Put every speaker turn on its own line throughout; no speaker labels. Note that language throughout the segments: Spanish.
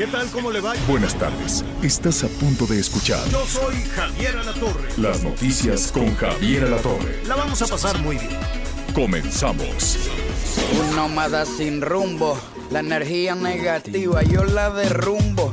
¿Qué tal? ¿Cómo le va?
Buenas tardes. Estás a punto de escuchar
Yo soy Javier Alatorre.
las noticias con Javier Alatorre.
La vamos a pasar muy bien.
Comenzamos.
Un nómada sin rumbo, la energía negativa yo la derrumbo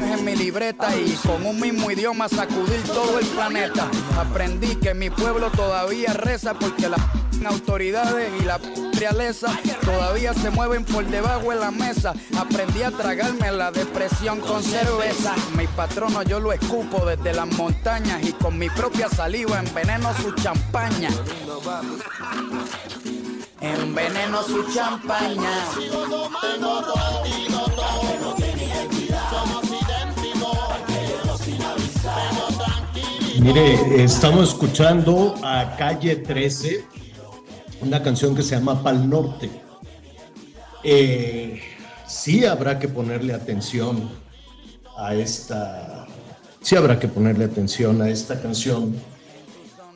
en mi libreta y con un mismo idioma sacudir todo el planeta. Aprendí que mi pueblo todavía reza porque las autoridades y la realeza todavía se mueven por debajo de la mesa. Aprendí a tragarme la depresión con cerveza. Mi patrono yo lo escupo desde las montañas y con mi propia saliva enveneno su champaña. Enveneno su champaña.
Mire, estamos escuchando a Calle 13, una canción que se llama Pal Norte. Eh, sí habrá que ponerle atención a esta, sí habrá que ponerle atención a esta canción,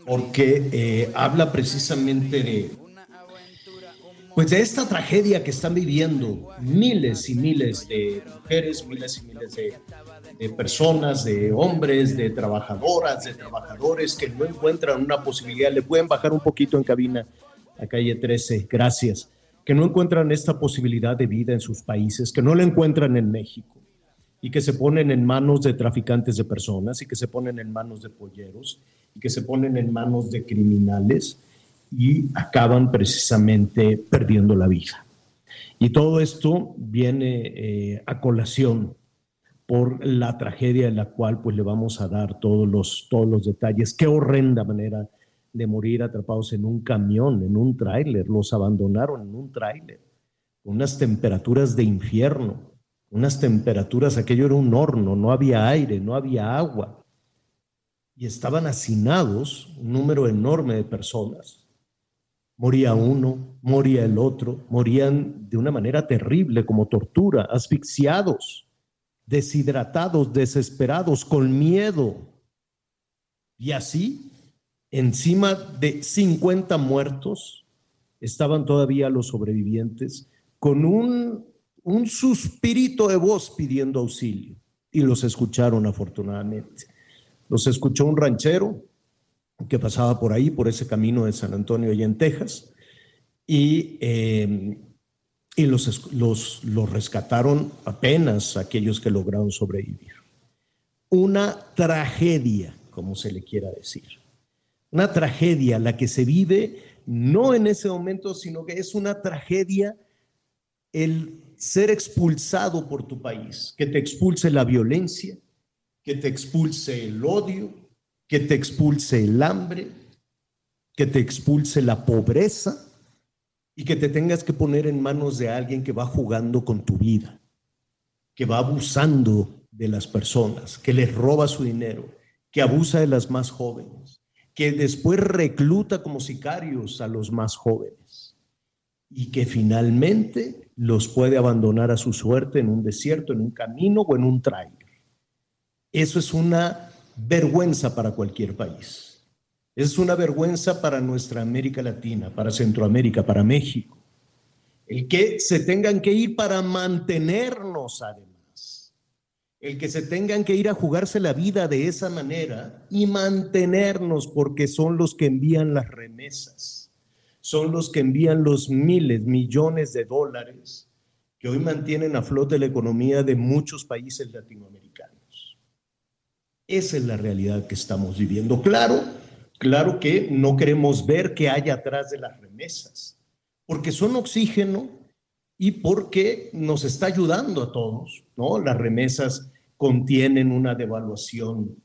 porque eh, habla precisamente de, pues de esta tragedia que están viviendo miles y miles de mujeres, miles y miles de, de personas, de hombres, de trabajadoras, de trabajadores que no encuentran una posibilidad. Le pueden bajar un poquito en cabina a calle 13, gracias. Que no encuentran esta posibilidad de vida en sus países, que no la encuentran en México y que se ponen en manos de traficantes de personas y que se ponen en manos de polleros y que se ponen en manos de criminales y acaban precisamente perdiendo la vida. Y todo esto viene eh, a colación por la tragedia en la cual pues le vamos a dar todos los, todos los detalles. Qué horrenda manera de morir atrapados en un camión, en un tráiler. Los abandonaron en un tráiler, unas temperaturas de infierno, unas temperaturas, aquello era un horno, no había aire, no había agua. Y estaban hacinados un número enorme de personas. Moría uno, moría el otro, morían de una manera terrible, como tortura, asfixiados deshidratados, desesperados, con miedo. Y así, encima de 50 muertos, estaban todavía los sobrevivientes con un, un suspirito de voz pidiendo auxilio. Y los escucharon afortunadamente. Los escuchó un ranchero que pasaba por ahí, por ese camino de San Antonio y en Texas, y eh, y los, los, los rescataron apenas aquellos que lograron sobrevivir. Una tragedia, como se le quiera decir. Una tragedia la que se vive no en ese momento, sino que es una tragedia el ser expulsado por tu país, que te expulse la violencia, que te expulse el odio, que te expulse el hambre, que te expulse la pobreza y que te tengas que poner en manos de alguien que va jugando con tu vida, que va abusando de las personas, que les roba su dinero, que abusa de las más jóvenes, que después recluta como sicarios a los más jóvenes y que finalmente los puede abandonar a su suerte en un desierto, en un camino o en un trailer. Eso es una vergüenza para cualquier país. Es una vergüenza para nuestra América Latina, para Centroamérica, para México. El que se tengan que ir para mantenernos además. El que se tengan que ir a jugarse la vida de esa manera y mantenernos porque son los que envían las remesas. Son los que envían los miles, millones de dólares que hoy mantienen a flote la economía de muchos países latinoamericanos. Esa es la realidad que estamos viviendo. Claro, claro que no queremos ver qué hay atrás de las remesas, porque son oxígeno y porque nos está ayudando a todos, ¿no? Las remesas contienen una devaluación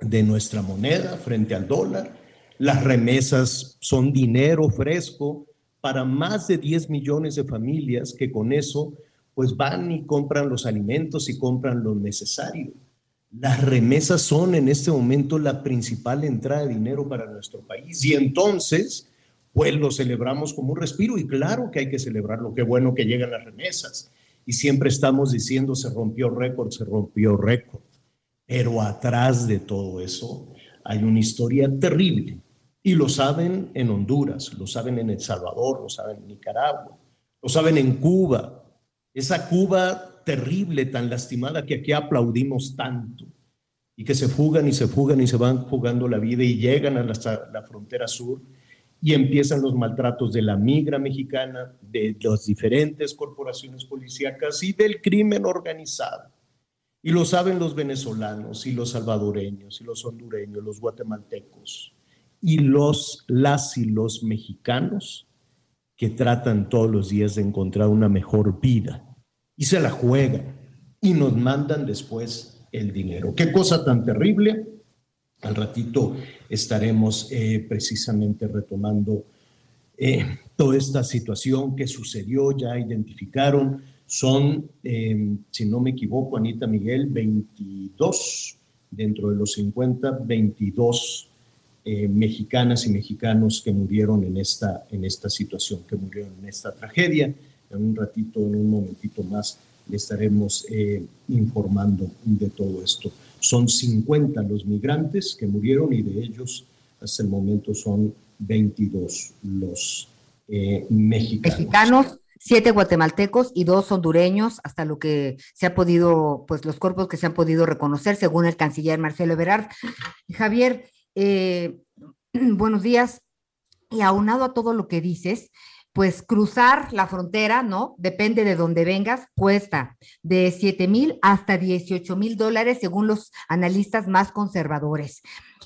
de nuestra moneda frente al dólar. Las remesas son dinero fresco para más de 10 millones de familias que con eso pues van y compran los alimentos y compran lo necesario. Las remesas son en este momento la principal entrada de dinero para nuestro país y entonces pues lo celebramos como un respiro y claro que hay que celebrarlo, qué bueno que llegan las remesas. Y siempre estamos diciendo se rompió récord, se rompió récord, pero atrás de todo eso hay una historia terrible. Y lo saben en Honduras, lo saben en El Salvador, lo saben en Nicaragua, lo saben en Cuba. Esa Cuba terrible, tan lastimada que aquí aplaudimos tanto y que se fugan y se fugan y se van jugando la vida y llegan a la, la frontera sur y empiezan los maltratos de la migra mexicana, de las diferentes corporaciones policíacas y del crimen organizado. Y lo saben los venezolanos y los salvadoreños y los hondureños, los guatemaltecos y los, las y los mexicanos que tratan todos los días de encontrar una mejor vida y se la juegan y nos mandan después el dinero. Qué cosa tan terrible. Al ratito estaremos eh, precisamente retomando eh, toda esta situación que sucedió, ya identificaron, son, eh, si no me equivoco, Anita Miguel, 22 dentro de los 50, 22 eh, mexicanas y mexicanos que murieron en esta, en esta situación, que murieron en esta tragedia. En un ratito, en un momentito más, le estaremos eh, informando de todo esto. Son 50 los migrantes que murieron y de ellos hasta el momento son 22 los eh, mexicanos.
Mexicanos, siete guatemaltecos y dos hondureños, hasta lo que se ha podido, pues los cuerpos que se han podido reconocer, según el canciller Marcelo Ebrard. Javier, eh, buenos días. Y aunado a todo lo que dices, pues cruzar la frontera, ¿no? Depende de dónde vengas, cuesta de 7 mil hasta 18 mil dólares según los analistas más conservadores.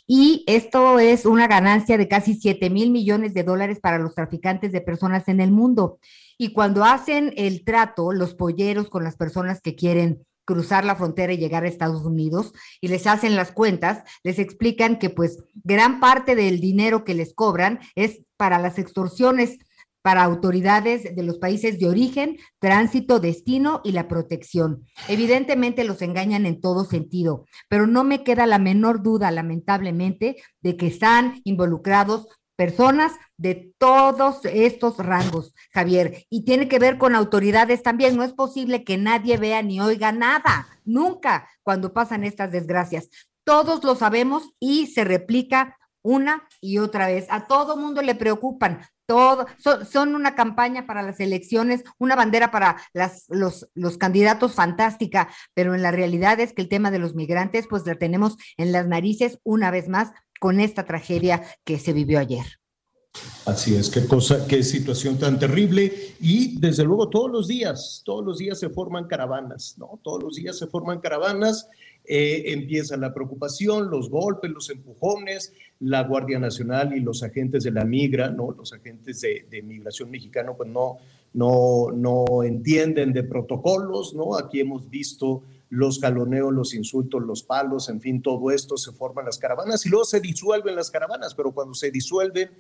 Y esto es una ganancia de casi 7 mil millones de dólares para los traficantes de personas en el mundo. Y cuando hacen el trato, los polleros con las personas que quieren cruzar la frontera y llegar a Estados Unidos y les hacen las cuentas, les explican que pues gran parte del dinero que les cobran es para las extorsiones para autoridades de los países de origen, tránsito, destino y la protección. Evidentemente los engañan en todo sentido, pero no me queda la menor duda, lamentablemente, de que están involucrados personas de todos estos rangos, Javier, y tiene que ver con autoridades también. No es posible que nadie vea ni oiga nada, nunca, cuando pasan estas desgracias. Todos lo sabemos y se replica una y otra vez. A todo mundo le preocupan, todo, son, una campaña para las elecciones, una bandera para los, los candidatos fantástica, pero en la realidad es que el tema de los migrantes, pues la tenemos en las narices una vez más con esta tragedia que se vivió ayer.
Así es, qué cosa, qué situación tan terrible. Y desde luego todos los días, todos los días se forman caravanas, ¿no? Todos los días se forman caravanas, eh, empieza la preocupación, los golpes, los empujones, la Guardia Nacional y los agentes de la migra, ¿no? Los agentes de, migración mexicano, pues no, no, no entienden de protocolos, ¿no? Aquí hemos visto los caloneos, los insultos, los palos, en fin, todo esto, se forman las caravanas y luego se disuelven las caravanas, pero cuando se disuelven,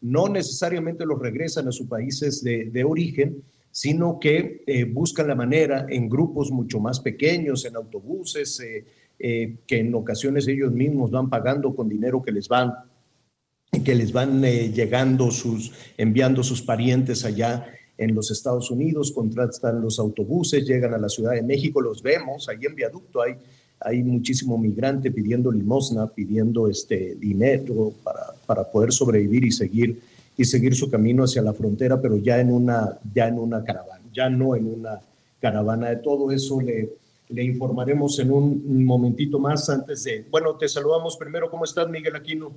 no necesariamente los regresan a sus países de, origen, sino que eh, buscan la manera en grupos mucho más pequeños, en autobuses, eh, eh, que en ocasiones ellos mismos van pagando con dinero que les van que les van llegando sus, enviando sus parientes allá en los Estados Unidos, contratan los autobuses, llegan a la Ciudad de México, los vemos, ahí en viaducto hay, hay muchísimo migrante pidiendo limosna, pidiendo este dinero para, para poder sobrevivir y seguir, y seguir su camino hacia la frontera, pero ya en una, ya en una caravana, ya no en una caravana. De todo eso le, le informaremos en un momentito más antes de... Bueno, te saludamos primero. ¿Cómo estás, Miguel Aquino?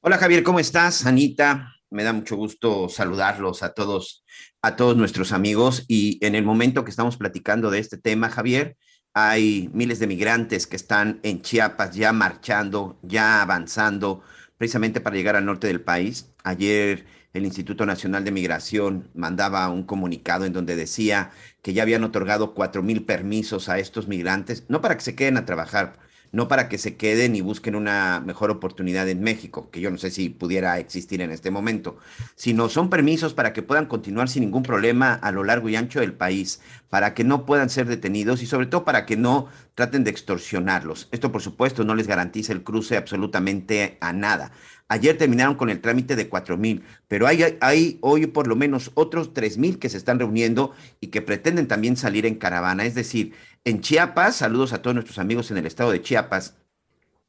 Hola, Javier, ¿cómo estás? Anita, Me da mucho gusto saludarlos a todos, a todos nuestros amigos. Y en el momento que estamos platicando de este tema, Javier, hay miles de migrantes que están en Chiapas ya marchando, ya avanzando, precisamente para llegar al norte del país. Ayer el Instituto Nacional de Migración mandaba un comunicado en donde decía que ya habían otorgado cuatro mil permisos a estos migrantes, no para que se queden a trabajar, no para que se queden y busquen una mejor oportunidad en México, que yo no sé si pudiera existir en este momento, sino son permisos para que puedan continuar sin ningún problema a lo largo y ancho del país, para que no puedan ser detenidos y sobre todo para que no traten de extorsionarlos. Esto, por supuesto, no les garantiza el cruce absolutamente a nada. Ayer terminaron con el trámite de cuatro mil, pero hay, hay hoy por lo menos otros tres mil que se están reuniendo y que pretenden también salir en caravana. Es decir, en Chiapas, saludos a todos nuestros amigos en el estado de Chiapas,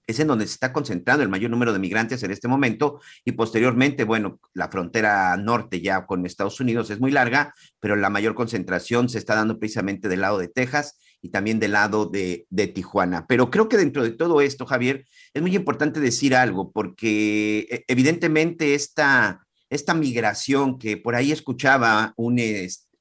es en donde se está concentrando el mayor número de migrantes en este momento y posteriormente, bueno, la frontera norte ya con Estados Unidos es muy larga, pero la mayor concentración se está dando precisamente del lado de Texas y también del lado de, Tijuana. Pero creo que dentro de todo esto, Javier, es muy importante decir algo, porque eh, evidentemente esta, esta migración que por ahí escuchaba un,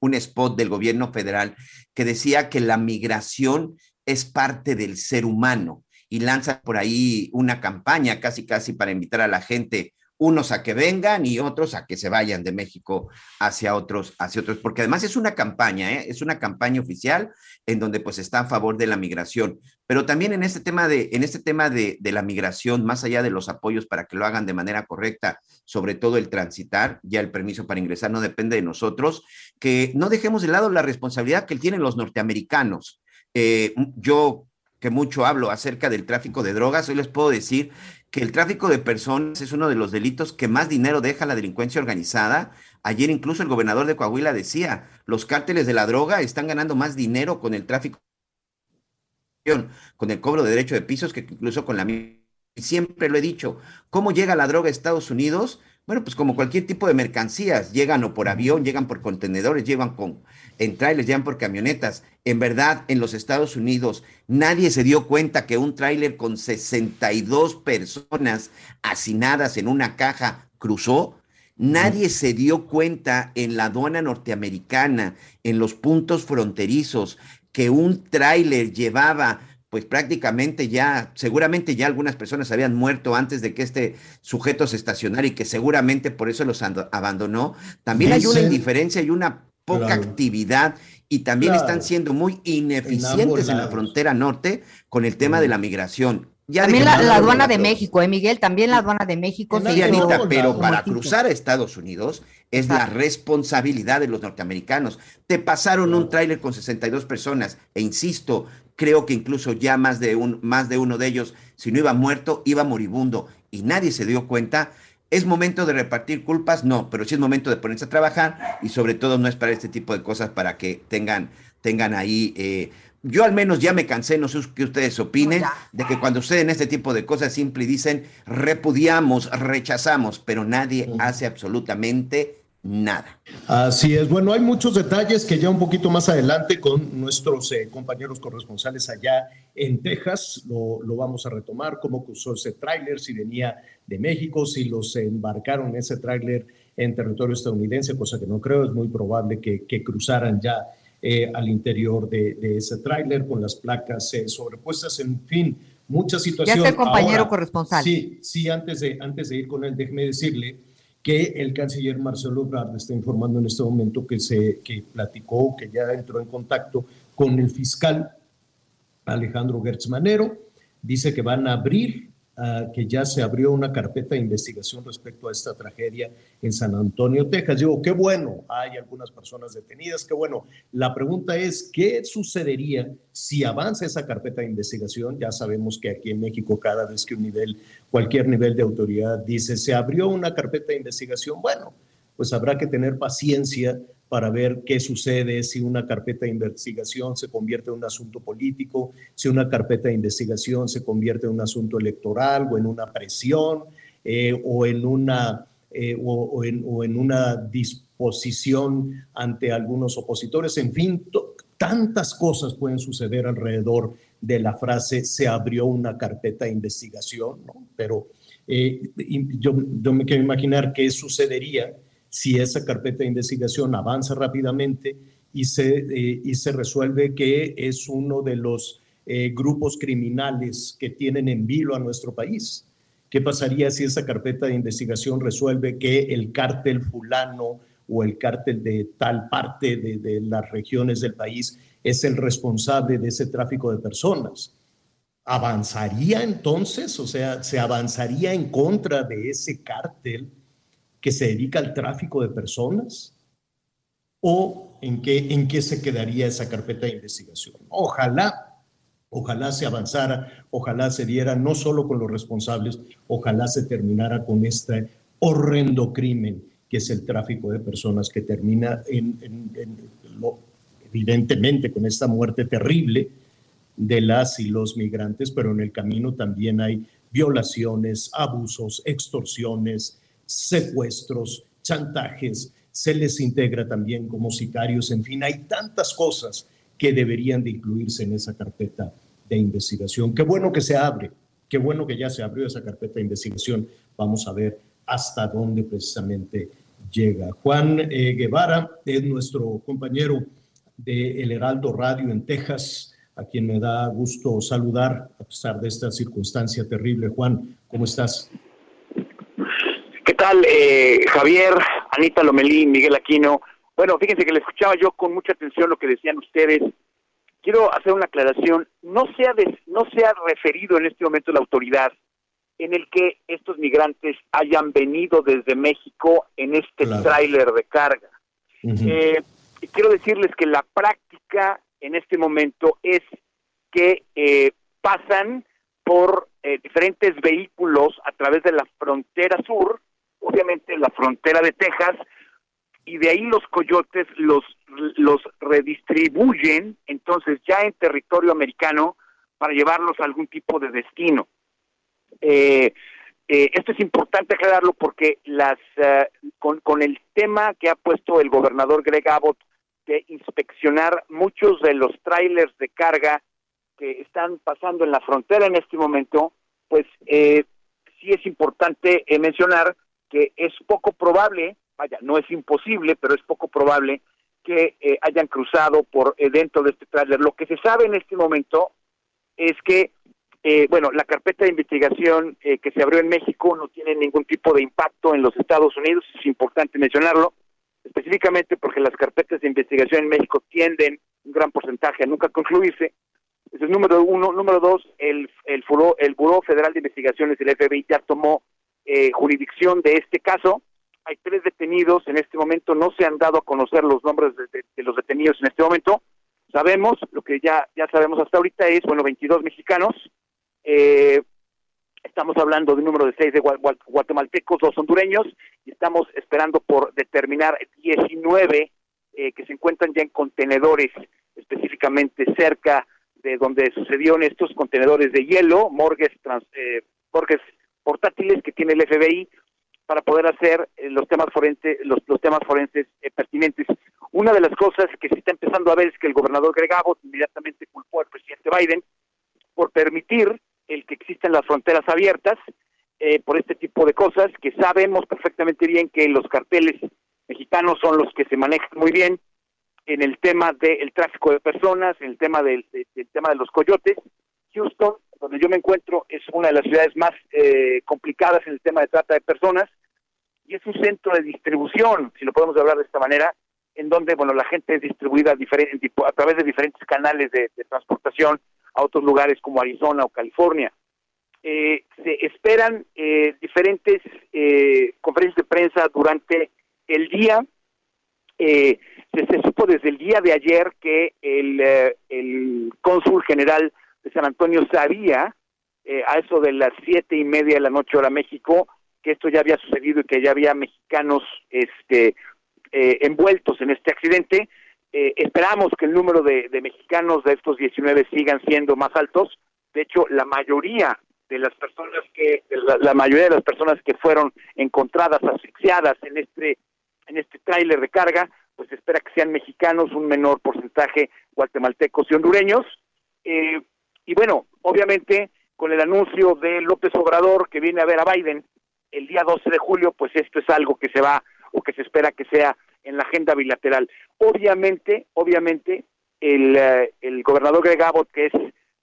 un spot del gobierno federal que decía que la migración es parte del ser humano y lanza por ahí una campaña casi casi para invitar a la gente unos a que vengan y otros a que se vayan de México hacia otros, hacia otros, porque además es una campaña, ¿eh? es una campaña oficial en donde pues está a favor de la migración, pero también en este tema de, en este tema de, de la migración, más allá de los apoyos para que lo hagan de manera correcta, sobre todo el transitar, ya el permiso para ingresar no depende de nosotros, que no dejemos de lado la responsabilidad que tienen los norteamericanos. Eh, yo que mucho hablo acerca del tráfico de drogas, hoy les puedo decir que el tráfico de personas es uno de los delitos que más dinero deja la delincuencia organizada. Ayer incluso el gobernador de Coahuila decía, los cárteles de la droga están ganando más dinero con el tráfico, con el cobro de derecho de pisos que incluso con la... Siempre lo he dicho, ¿cómo llega la droga a Estados Unidos? Bueno, pues como cualquier tipo de mercancías, llegan o por avión, llegan por contenedores, llevan con, en trailers, llegan por camionetas. En verdad, en los Estados Unidos, nadie se dio cuenta que un tráiler con 62 personas hacinadas en una caja cruzó. Nadie se dio cuenta en la aduana norteamericana, en los puntos fronterizos, que un tráiler llevaba pues prácticamente ya, seguramente ya algunas personas habían muerto antes de que este sujeto se estacionara y que seguramente por eso los abandonó. También hay una indiferencia y una poca actividad y también están siendo muy ineficientes en, la frontera norte con el tema de la migración.
también la, aduana de México, ¿eh, Miguel? También la aduana de México.
Sí, Anita, pero para cruzar a Estados Unidos es la responsabilidad de los norteamericanos. Te pasaron un tráiler con 62 personas e insisto, creo que incluso ya más de, un, más de uno de ellos, si no iba muerto, iba moribundo y nadie se dio cuenta. ¿Es momento de repartir culpas? No, pero sí es momento de ponerse a trabajar y sobre todo no es para este tipo de cosas para que tengan, tengan ahí... Eh, yo al menos ya me cansé, no sé qué ustedes opinen, de que cuando suceden este tipo de cosas simple dicen repudiamos, rechazamos, pero nadie hace absolutamente nada.
Así es. Bueno, hay muchos detalles que ya un poquito más adelante con nuestros eh, compañeros corresponsales allá en Texas lo, vamos a retomar, cómo cruzó ese tráiler, si venía de México, si los embarcaron ese tráiler en territorio estadounidense, cosa que no creo, es muy probable que, cruzaran ya eh, al interior de, ese tráiler con las placas eh, sobrepuestas, en fin, muchas situaciones.
Ya está el compañero corresponsal.
Sí, sí, antes de, antes de ir con él, déjeme decirle que el canciller Marcelo Ebrard está informando en este momento que se que platicó, que ya entró en contacto con el fiscal Alejandro Gertz Manero. Dice que van a abrir que ya se abrió una carpeta de investigación respecto a esta tragedia en San Antonio, Texas. Digo, qué bueno, hay algunas personas detenidas, qué bueno. La pregunta es, ¿qué sucedería si avanza esa carpeta de investigación? Ya sabemos que aquí en México cada vez que un nivel, cualquier nivel de autoridad dice, se abrió una carpeta de investigación, bueno, pues habrá que tener paciencia para ver qué sucede si una carpeta de investigación se convierte en un asunto político, si una carpeta de investigación se convierte en un asunto electoral o en una presión eh, o, en una, eh, o, en, una disposición ante algunos opositores. En fin, tantas cosas pueden suceder alrededor de la frase se abrió una carpeta de investigación, pero Eh, yo me quiero imaginar qué sucedería si esa carpeta de investigación avanza rápidamente y se, eh, y se resuelve que es uno de los eh, grupos criminales que tienen en vilo a nuestro país. ¿Qué pasaría si esa carpeta de investigación resuelve que el cártel fulano o el cártel de tal parte de, de las regiones del país es el responsable de ese tráfico de personas? ¿Avanzaría entonces? O sea, ¿se avanzaría en contra de ese cártel que se dedica al tráfico de personas? ¿O en qué, en qué se quedaría esa carpeta de investigación? Ojalá, ojalá se avanzara, ojalá se diera no solo con los responsables, ojalá se terminara con este horrendo crimen que es el tráfico de personas que termina en, evidentemente con esta muerte terrible de las y los migrantes, pero en el camino también hay violaciones, abusos, extorsiones, secuestros, chantajes, se les integra también como sicarios, en fin, hay tantas cosas que deberían de incluirse en esa carpeta de investigación. Qué bueno que se abre, qué bueno que ya se abrió esa carpeta de investigación. Vamos a ver hasta dónde precisamente llega. Juan eh, Guevara es nuestro compañero de El Heraldo Radio en Texas, a quien me da gusto saludar a pesar de esta circunstancia terrible. Juan, ¿cómo estás?
Tal, eh, Javier, Anita Lomelí, Miguel Aquino? Bueno, fíjense que le escuchaba yo con mucha atención lo que decían ustedes. Quiero hacer una aclaración. No se ha, no se ha referido en este momento la autoridad en el que estos migrantes hayan venido desde México en este tráiler de carga. Eh, quiero decirles que la práctica en este momento es que eh, pasan por diferentes vehículos a través de la frontera sur obviamente la frontera de Texas, y de ahí los coyotes los, los redistribuyen entonces ya en territorio americano para llevarlos a algún tipo de destino. Eh, eh, esto es importante aclararlo porque las eh, con, con el tema que ha puesto el gobernador Greg Abbott de inspeccionar muchos de los trailers de carga que están pasando en la frontera en este momento, pues sí es importante mencionar que es poco probable, vaya, no es imposible, pero es poco probable que eh, hayan cruzado por eh, dentro de este tráiler. Lo que se sabe en este momento es que, eh, bueno, la carpeta de investigación que se abrió en México no tiene ningún tipo de impacto en los Estados Unidos, es importante mencionarlo, específicamente porque las carpetas de investigación en México tienden un gran porcentaje a nunca concluirse. Ese es número uno. Número dos, el, el, el Buró Federal de Investigaciones, el FBI, ya tomó eh, jurisdicción de este caso. Hay tres detenidos, en este momento no se han dado a conocer los nombres de, los detenidos en este momento. Sabemos, lo que ya, ya sabemos hasta ahorita es, bueno, 22 mexicanos. Eh, estamos hablando de un número de seis de guatemaltecos, dos hondureños, y estamos esperando por determinar 19 eh, que se encuentran ya en contenedores, específicamente cerca de donde sucedieron estos contenedores de hielo, morgues, trans, eh, morgues portátiles que tiene el FBI para poder hacer eh, los temas forenses, los, temas forenses eh, pertinentes. Una de las cosas que se está empezando a ver es que el gobernador Greg inmediatamente culpó al presidente Biden por permitir el que existan las fronteras abiertas eh, por este tipo de cosas, que sabemos perfectamente bien que los carteles mexicanos son los que se manejan muy bien en el tema del tráfico de personas, en el tema del, del tema de los coyotes. Houston donde yo me encuentro es una de las ciudades más eh, complicadas en el tema de trata de personas y es un centro de distribución, si lo podemos hablar de esta manera, en donde bueno la gente es distribuida a, través de diferentes canales de, transportación a otros lugares como Arizona o California. Eh, se esperan eh, diferentes conferencias de prensa durante el día. Se, se, supo desde el día de ayer que el, el cónsul general San Antonio sabía eh, a eso de las siete y media de la noche hora México que esto ya había sucedido y que ya había mexicanos este eh, envueltos en este accidente. Eh, esperamos que el número de, mexicanos de estos 19 sigan siendo más altos. De hecho, la mayoría de las personas que la, mayoría de las personas que fueron encontradas asfixiadas en este en este tráiler de carga, pues espera que sean mexicanos, un menor porcentaje guatemaltecos y hondureños. Eh, y bueno, obviamente con el anuncio de López Obrador que viene a ver a Biden el día 12 de julio, pues esto es algo que se va o que se espera que sea en la agenda bilateral. Obviamente, obviamente, el, eh, el gobernador Greg Abbott, que es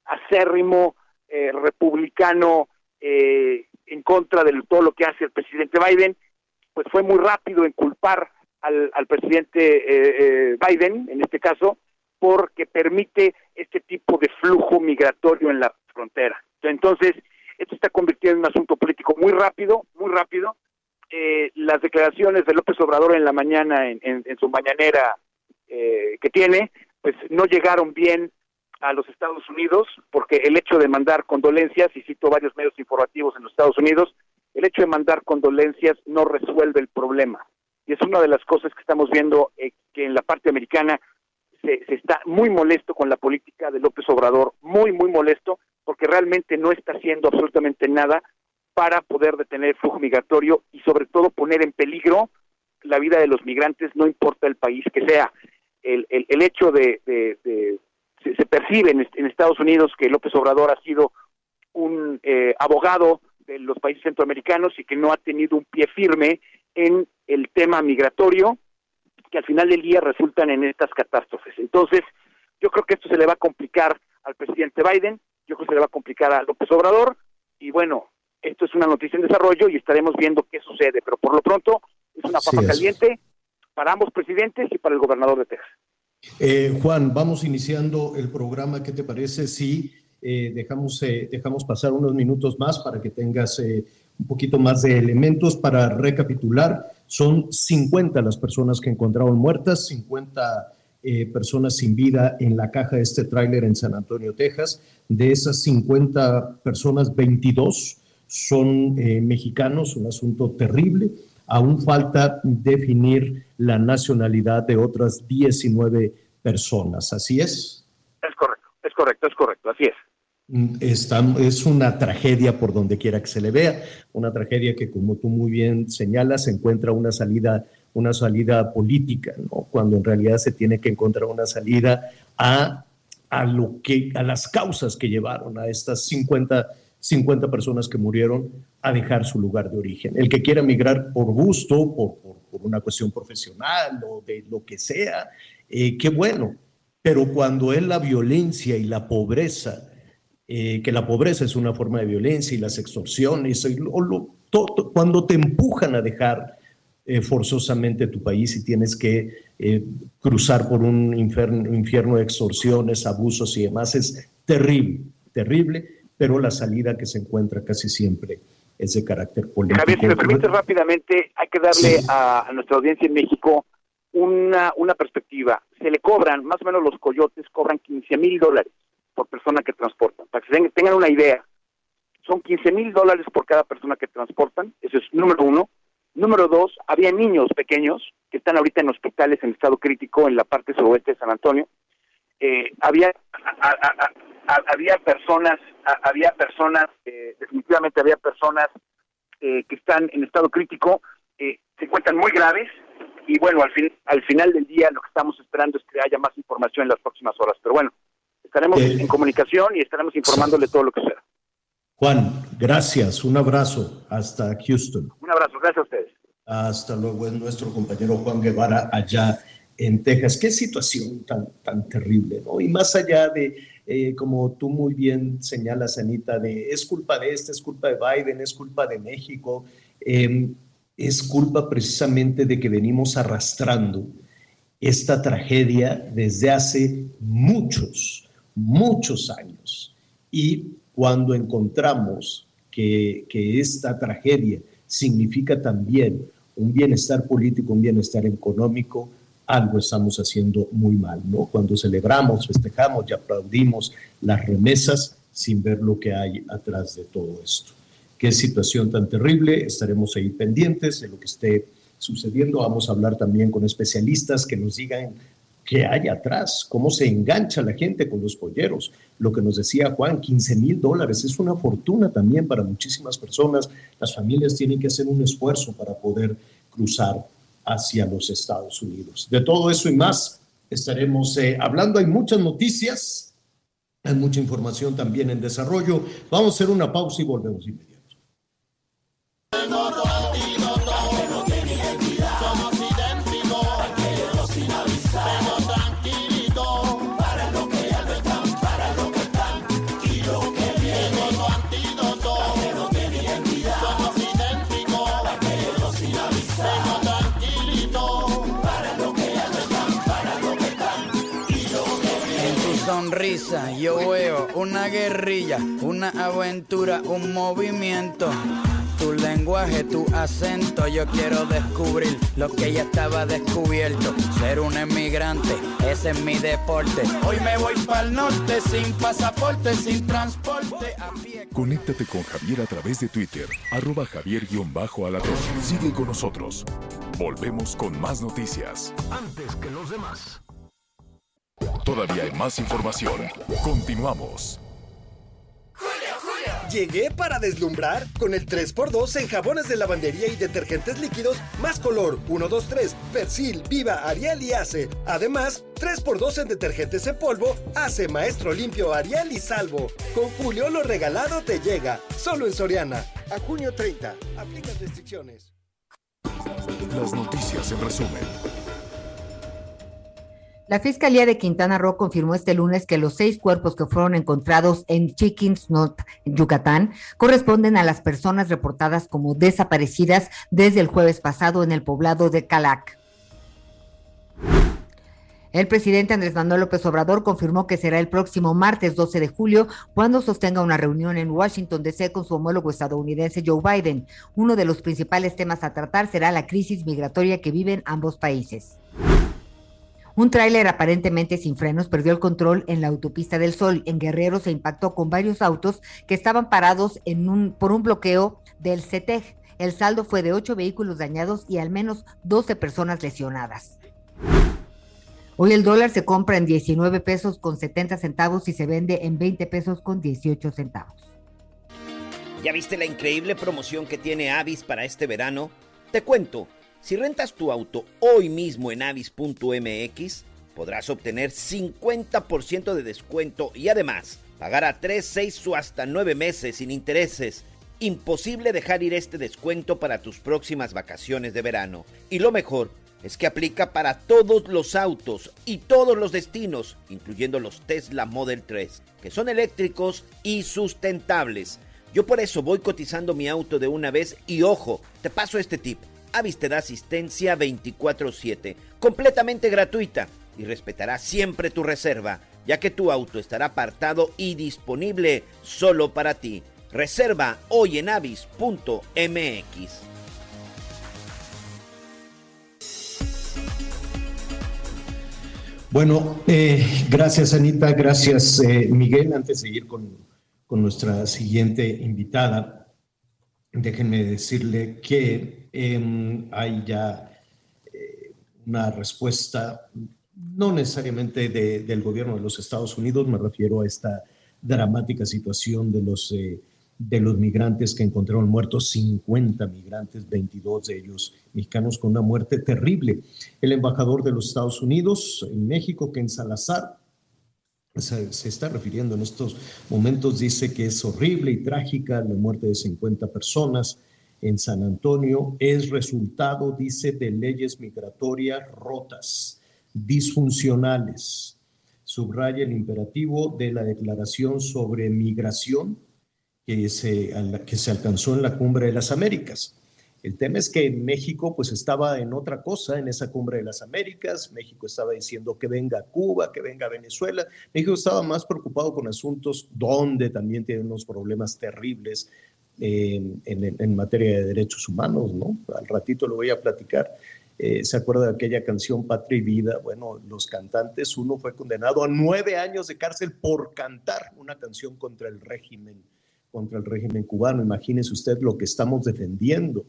acérrimo eh, republicano eh, en contra de todo lo que hace el presidente Biden, pues fue muy rápido en culpar al, al presidente Biden, en este caso, porque permite este tipo de flujo migratorio en la frontera. Entonces, esto está convirtiendo en un asunto político muy rápido, muy rápido. Eh, las declaraciones de López Obrador en la mañana, en, su mañanera eh, que tiene, pues no llegaron bien a los Estados Unidos, porque el hecho de mandar condolencias, y cito varios medios informativos en los Estados Unidos, el hecho de mandar condolencias no resuelve el problema. Y es una de las cosas que estamos viendo eh, que en la parte americana se, está muy molesto con la política de López Obrador, muy, muy molesto, porque realmente no está haciendo absolutamente nada para poder detener el flujo migratorio y sobre todo poner en peligro la vida de los migrantes, no importa el país que sea. El, el, hecho de, se, percibe en, Estados Unidos que López Obrador ha sido un eh, abogado de los países centroamericanos y que no ha tenido un pie firme en el tema migratorio que al final del día resultan en estas catástrofes. Entonces, yo creo que esto se le va a complicar al presidente Biden, yo creo que se le va a complicar a López Obrador, y bueno, esto es una noticia en desarrollo y estaremos viendo qué sucede, pero por lo pronto es una papa caliente para ambos presidentes y para el gobernador de Texas.
Eh, Juan, vamos iniciando el programa, ¿qué te parece si eh, dejamos, eh, dejamos pasar unos minutos más para que tengas un poquito más de elementos para recapitular? Son 50 las personas que encontraron muertas, 50 eh, personas sin vida en la caja de este tráiler en San Antonio, Texas. De esas 50 personas, 22 son eh, mexicanos, un asunto terrible. Aún falta definir la nacionalidad de otras 19 personas. ¿Así es?
Es correcto, es correcto, es correcto, así es.
Es una tragedia por donde quiera que se le vea, una tragedia que como tú muy bien señalas encuentra una salida, una salida política, cuando en realidad se tiene que encontrar una salida a, a, lo que, a las causas que llevaron a estas 50, 50 personas que murieron a dejar su lugar de origen. El que quiera migrar por gusto, por, por, una cuestión profesional o de lo que sea, eh, qué bueno, pero cuando es la violencia y la pobreza, eh, que la pobreza es una forma de violencia y las extorsiones, cuando te empujan a dejar eh, forzosamente tu país y tienes que eh, cruzar por un infierno, infierno de extorsiones, abusos y demás, es terrible, terrible, pero la salida que se encuentra casi siempre es de carácter político.
Javier, si me permite rápidamente, hay que darle a, nuestra audiencia en México una, una perspectiva. Se le cobran, más o menos los coyotes cobran 15 mil dólares por persona que transportan. Para que tengan una idea, son 15 mil dólares por cada persona que transportan, eso es número uno. Número dos, había niños pequeños que están ahorita en hospitales en estado crítico en la parte suroeste de San Antonio. Eh, había había personas, había personas, eh, definitivamente había personas eh, que están en estado crítico, se encuentran muy graves y bueno, al, fin, al final del día lo que estamos esperando es que haya más información en las próximas horas. Pero bueno, Estaremos eh, en comunicación y estaremos informándole todo lo que sea.
Juan, gracias. Un abrazo hasta Houston.
Un abrazo. Gracias a ustedes.
Hasta luego. Es nuestro compañero Juan Guevara allá en Texas. Qué situación tan, tan terrible, ¿no? Y más allá de, eh, como tú muy bien señalas, Anita, de es culpa de este, es culpa de Biden, es culpa de México, em, es culpa precisamente de que venimos arrastrando esta tragedia desde hace muchos, muchos años. Y cuando encontramos que, esta tragedia significa también un bienestar político, un bienestar económico, algo estamos haciendo muy mal, ¿no? Cuando celebramos, festejamos y aplaudimos las remesas sin ver lo que hay atrás de todo esto. Qué situación tan terrible, estaremos ahí pendientes de lo que esté sucediendo. Vamos a hablar también con especialistas que nos digan qué hay atrás, cómo se engancha la gente con los polleros. Lo que nos decía Juan, 15 mil dólares es una fortuna también para muchísimas personas. Las familias tienen que hacer un esfuerzo para poder cruzar hacia los Estados Unidos. De todo eso y más estaremos eh, hablando. Hay muchas noticias Hay mucha información también en desarrollo. Vamos a hacer una pausa y volvemos inmediato.
Yo veo una guerrilla, una aventura, un movimiento. Tu lenguaje, tu acento, yo quiero descubrir lo que ya estaba descubierto. Ser un emigrante, ese es mi deporte. Hoy me voy para el norte sin pasaporte, sin transporte. A pie.
Conéctate con Javier a través de Twitter, arroba javier-alatón. Sigue con nosotros. Volvemos con más noticias.
Antes que los demás.
Todavía hay más información. Continuamos.
Llegué para deslumbrar con el 3x2 en jabones de lavandería y detergentes líquidos más color 1, 2, 3, Persil, Viva, Ariel y Ace. Además, 3x2 en detergentes en polvo, Ace, Maestro Limpio, Ariel y Salvo. Con Julio lo regalado te llega. Solo en Soriana. A junio 30. Aplica restricciones.
Las noticias en resumen.
La Fiscalía de Quintana Roo confirmó este lunes que los seis cuerpos que fueron encontrados en Chickens Not, Yucatán, corresponden a las personas reportadas como desaparecidas desde el jueves pasado en el poblado de Calac. El presidente Andrés Manuel López Obrador confirmó que será el próximo martes 12 de julio cuando sostenga una reunión en Washington DC con su homólogo estadounidense Joe Biden. Uno de los principales temas a tratar será la crisis migratoria que viven ambos países. Un tráiler aparentemente sin frenos perdió el control en la autopista del Sol. En Guerrero se impactó con varios autos que estaban parados por un bloqueo del CETEG. El saldo fue de ocho vehículos dañados y al menos 12 personas lesionadas. Hoy el dólar se compra en 19 pesos con 70 centavos y se vende en 20 pesos con 18 centavos.
¿Ya viste la increíble promoción que tiene Avis para este verano? Te cuento. Si rentas tu auto hoy mismo en avis.mx, podrás obtener 50% de descuento y además pagar a 3, 6 o hasta 9 meses sin intereses. Imposible dejar ir este descuento para tus próximas vacaciones de verano. Y lo mejor es que aplica para todos los autos y todos los destinos, incluyendo los Tesla Model 3, que son eléctricos y sustentables. Yo por eso voy cotizando mi auto de una vez y ojo, te paso este tip. Avis te da asistencia 24/7, completamente gratuita y respetará siempre tu reserva, ya que tu auto estará apartado y disponible solo para ti. Reserva hoy en avis.mx.
Bueno, eh, gracias Anita, gracias eh, Miguel. Antes de ir con, con nuestra siguiente invitada, déjenme decirle que Em, hay ya eh, una respuesta, no necesariamente del gobierno de los Estados Unidos, me refiero a esta dramática situación de los, eh, de los migrantes que encontraron muertos, 50 migrantes, 22 de ellos mexicanos con una muerte terrible. El embajador de los Estados Unidos en México, Ken Salazar, se, está refiriendo en estos momentos, dice que es horrible y trágica la muerte de 50 personas en San Antonio es resultado, dice, de leyes migratorias rotas, disfuncionales. Subraya el imperativo de la declaración sobre migración que se, que se alcanzó en la Cumbre de las Américas. El tema es que México pues estaba en otra cosa en esa cumbre de las Américas. México estaba diciendo que venga Cuba, que venga Venezuela. México estaba más preocupado con asuntos donde también tiene unos problemas terribles en, materia de derechos humanos, ¿no? Al ratito lo voy a platicar. Eh, ¿Se acuerda de aquella canción Patria y Vida? Bueno, los cantantes, uno fue condenado a nueve años de cárcel por cantar una canción contra el régimen, contra el régimen cubano. Imagínese usted lo que estamos defendiendo.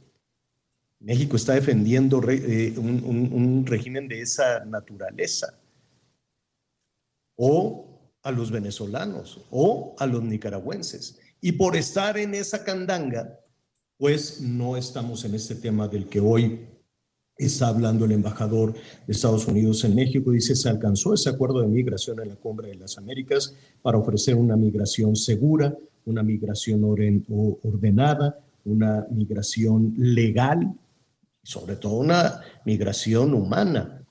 México está defendiendo eh, un régimen de esa naturaleza. O a los venezolanos, o a los nicaragüenses. Y por estar en esa candanga, pues no estamos en este tema del que hoy Está hablando el embajador de Estados Unidos en México. Dice, se alcanzó ese acuerdo de migración en la Cumbre de las Américas para ofrecer una migración segura, una migración ordenada, una migración legal, sobre todo una migración humana.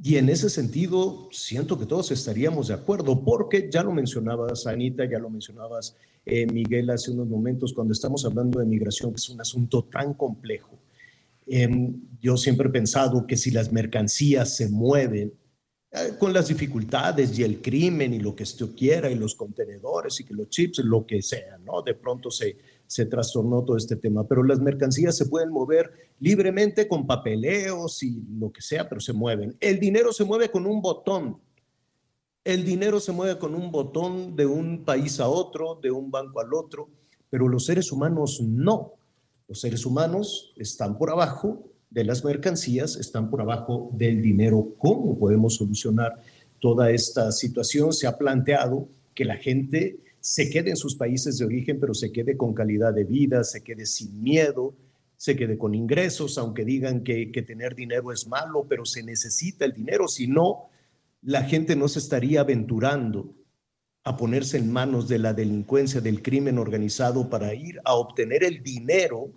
Y en ese sentido, siento que todos estaríamos de acuerdo, porque ya lo mencionabas, Anita, ya lo mencionabas, eh, Miguel, hace unos momentos, cuando estamos hablando de migración, que es un asunto tan complejo. Em, yo siempre he pensado que si las mercancías se mueven eh, con las dificultades y el crimen y lo que usted quiera y los contenedores y que los chips, lo que sea, ¿no? De pronto se, se trastornó todo este tema, pero las mercancías se pueden mover libremente con papeleos y lo que sea, pero se mueven. El dinero se mueve con un botón. El dinero se mueve con un botón de un país a otro, de un banco al otro, pero los seres humanos no. Los seres humanos están por abajo de las mercancías, están por abajo del dinero. ¿Cómo podemos solucionar toda esta situación? Se ha planteado que la gente se quede en sus países de origen, pero se quede con calidad de vida, se quede sin miedo, se quede con ingresos, aunque digan que, tener dinero es malo, pero se necesita el dinero, si no, la gente no se estaría aventurando a ponerse en manos de la delincuencia, del crimen organizado para ir a obtener el dinero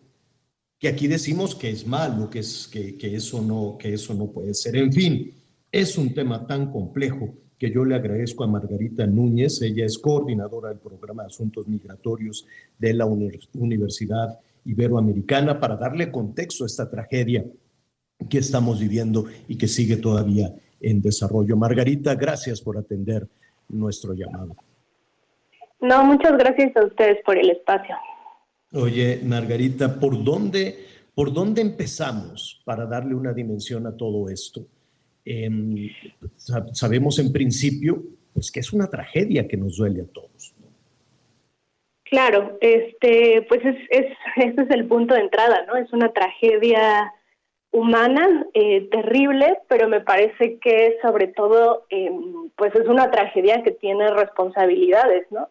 que aquí decimos que es malo, que, es, que, eso no, que eso no puede ser. En fin, es un tema tan complejo que yo le agradezco a Margarita Núñez. Ella es coordinadora del programa de Asuntos Migratorios de la Universidad Iberoamericana para darle contexto a esta tragedia que estamos viviendo y que sigue todavía en desarrollo. Margarita, gracias por atender nuestro llamado.
No, muchas gracias a ustedes por el espacio.
Oye, Margarita, ¿por dónde, por dónde empezamos para darle una dimensión a todo esto? Em, sabemos en principio pues que es una tragedia que nos duele a todos.
Claro, este, pues es, es, ese es el punto de entrada, ¿no? Es una tragedia humana eh, terrible, pero me parece que sobre todo, em, pues es una tragedia que tiene responsabilidades, ¿no?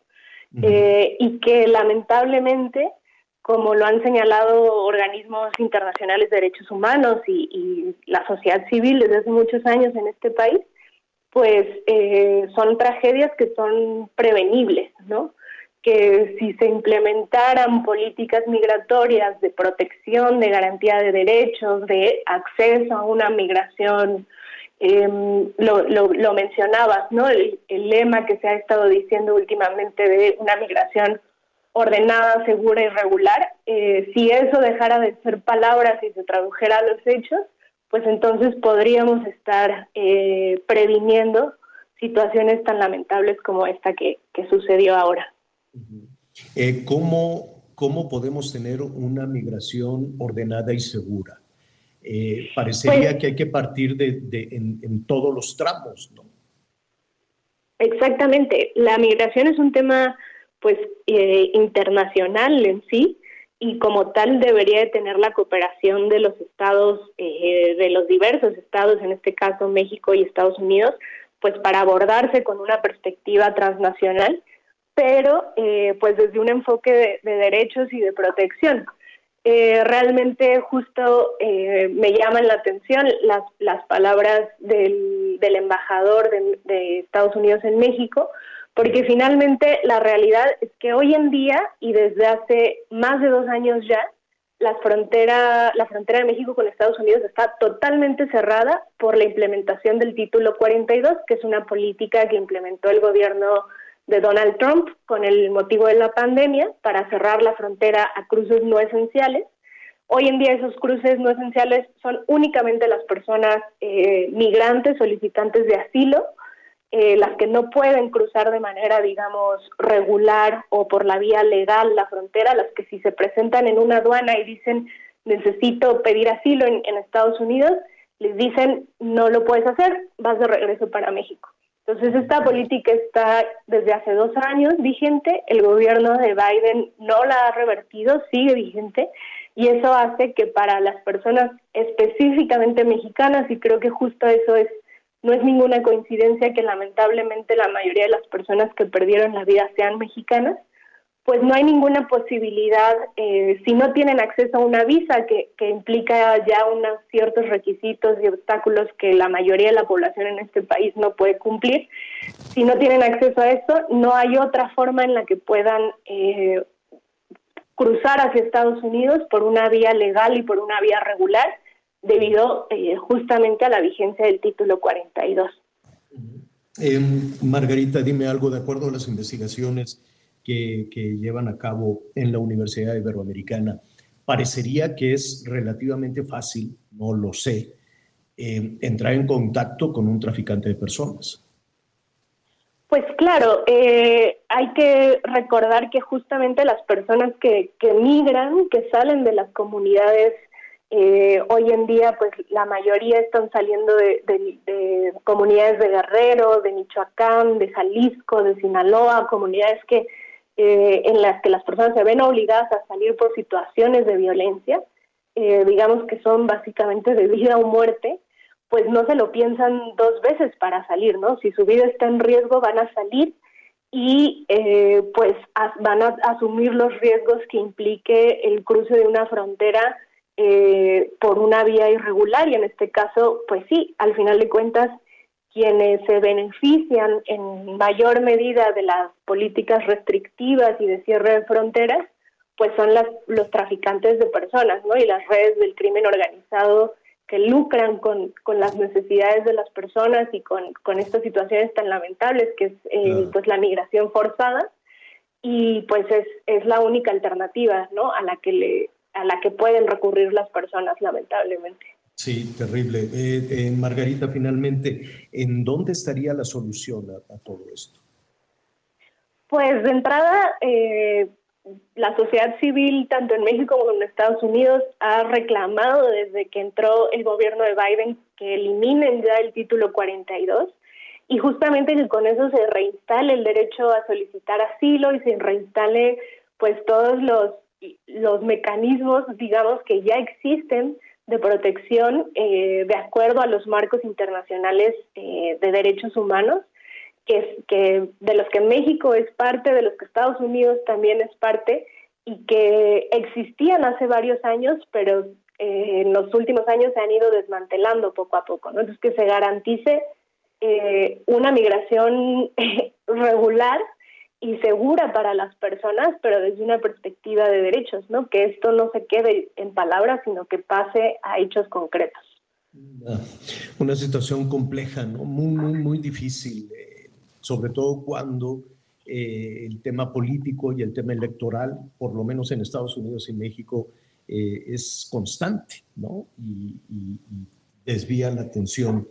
Eh, y que lamentablemente como lo han señalado organismos internacionales de derechos humanos y, la sociedad civil desde hace muchos años en este país, pues eh, son tragedias que son prevenibles, ¿no? Que si se implementaran políticas migratorias de protección, de garantía de derechos, de acceso a una migración, em, lo, lo, mencionabas, ¿no? el lema que se ha estado diciendo últimamente de una migración ordenada, segura y regular. Eh, si eso dejara de ser palabras y se tradujera a los hechos, pues entonces podríamos estar eh, previniendo situaciones tan lamentables como esta que, sucedió ahora.
Eh, ¿cómo, ¿Cómo podemos tener una migración ordenada y segura? parecería pues que hay que partir de, en, en todos los tramos, ¿no?
Exactamente. La migración es un tema pues eh, internacional en sí y como tal debería de tener la cooperación de los estados, eh, de los diversos estados, en este caso México y Estados Unidos, pues para abordarse con una perspectiva transnacional, pero eh, pues desde un enfoque de, derechos y de protección. realmente justo me llaman la atención las, las palabras del, del embajador de, de Estados Unidos en México, porque finalmente la realidad es que hoy en día y desde hace más de dos años ya, la frontera, la frontera de México con Estados Unidos está totalmente cerrada por la implementación del título 42, que es una política que implementó el gobierno de Donald Trump con el motivo de la pandemia para cerrar la frontera a cruces no esenciales. Hoy en día esos cruces no esenciales son únicamente las personas eh, migrantes, solicitantes de asilo, eh, las que no pueden cruzar de manera, digamos, regular o por la vía legal la frontera, las que si se presentan en una aduana y dicen necesito pedir asilo en, Estados Unidos, les dicen no lo puedes hacer, vas de regreso para México. Entonces esta política está desde hace dos años vigente, el gobierno de Biden no la ha revertido, sigue vigente, y eso hace que para las personas específicamente mexicanas, y creo que justo eso es no es ninguna coincidencia que lamentablemente la mayoría de las personas que perdieron la vida sean mexicanas, pues no hay ninguna posibilidad, eh, si no tienen acceso a una visa que, que, implica ya unos ciertos requisitos y obstáculos que la mayoría de la población en este país no puede cumplir, si no tienen acceso a esto, no hay otra forma en la que puedan eh, cruzar hacia Estados Unidos por una vía legal y por una vía regular, debido eh, justamente a la vigencia del título 42.
Margarita, dime algo, de acuerdo a las investigaciones que, llevan a cabo en la Universidad Iberoamericana. Parecería que es relativamente fácil, no lo sé, eh, entrar en contacto con un traficante de personas.
Pues claro, eh, hay que recordar que justamente las personas que, que migran, que salen de las comunidades, eh, hoy en día pues la mayoría están saliendo de, de, comunidades de Guerrero, de Michoacán, de Jalisco, de Sinaloa, comunidades que eh, en las que las personas se ven obligadas a salir por situaciones de violencia, eh, digamos que son básicamente de vida o muerte, pues no se lo piensan dos veces para salir, ¿no? Si su vida está en riesgo, van a salir y eh, pues van a asumir los riesgos que implique el cruce de una frontera por una vía irregular y en este caso, pues sí, al final de cuentas quienes se benefician en mayor medida de las políticas restrictivas y de cierre de fronteras, pues son las, los traficantes de personas, ¿no? Y las redes del crimen organizado que lucran con, con las necesidades de las personas y con, con estas situaciones tan lamentables que es eh, pues la migración forzada y pues es, es la única alternativa, ¿no? A la que le a la que pueden recurrir las personas lamentablemente.
Sí, terrible. Eh, eh, Margarita, finalmente, ¿en dónde estaría la solución a, todo esto?
Pues de entrada, eh, la sociedad civil, tanto en México como en Estados Unidos, ha reclamado desde que entró el gobierno de Biden que eliminen ya el título 42 y justamente que con eso se reinstale el derecho a solicitar asilo y se reinstale pues todos los, los mecanismos, digamos, que ya existen de protección eh, de acuerdo a los marcos internacionales eh, de derechos humanos, que, que de los que México es parte, de los que Estados Unidos también es parte y que existían hace varios años, pero eh, en los últimos años se han ido desmantelando poco a poco. ¿no? Entonces, que se garantice una migración regular y segura para las personas, pero desde una perspectiva de derechos, ¿no? Que esto no se quede en palabras, sino que pase a hechos concretos.
Una, situación compleja, ¿no? Muy, muy, muy difícil, eh, sobre todo cuando eh, el tema político y el tema electoral, por lo menos en Estados Unidos y México, eh, es constante, ¿no? y desvía la atención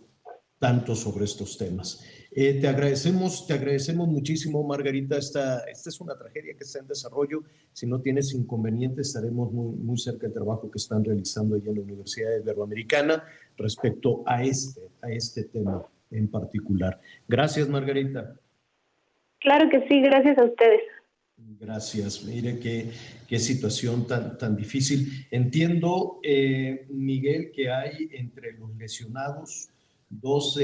tanto sobre estos temas. Eh, te agradecemos, te agradecemos muchísimo, Margarita. Esta, esta es una tragedia que está en desarrollo. Si no tienes inconveniente, estaremos muy, muy cerca del trabajo que están realizando allá en la Universidad Iberoamericana respecto a este, a este tema en particular. Gracias, Margarita.
Claro que sí, gracias a ustedes.
Gracias. Mire qué, qué situación tan, tan difícil. Entiendo, eh, Miguel, que hay entre los lesionados dos,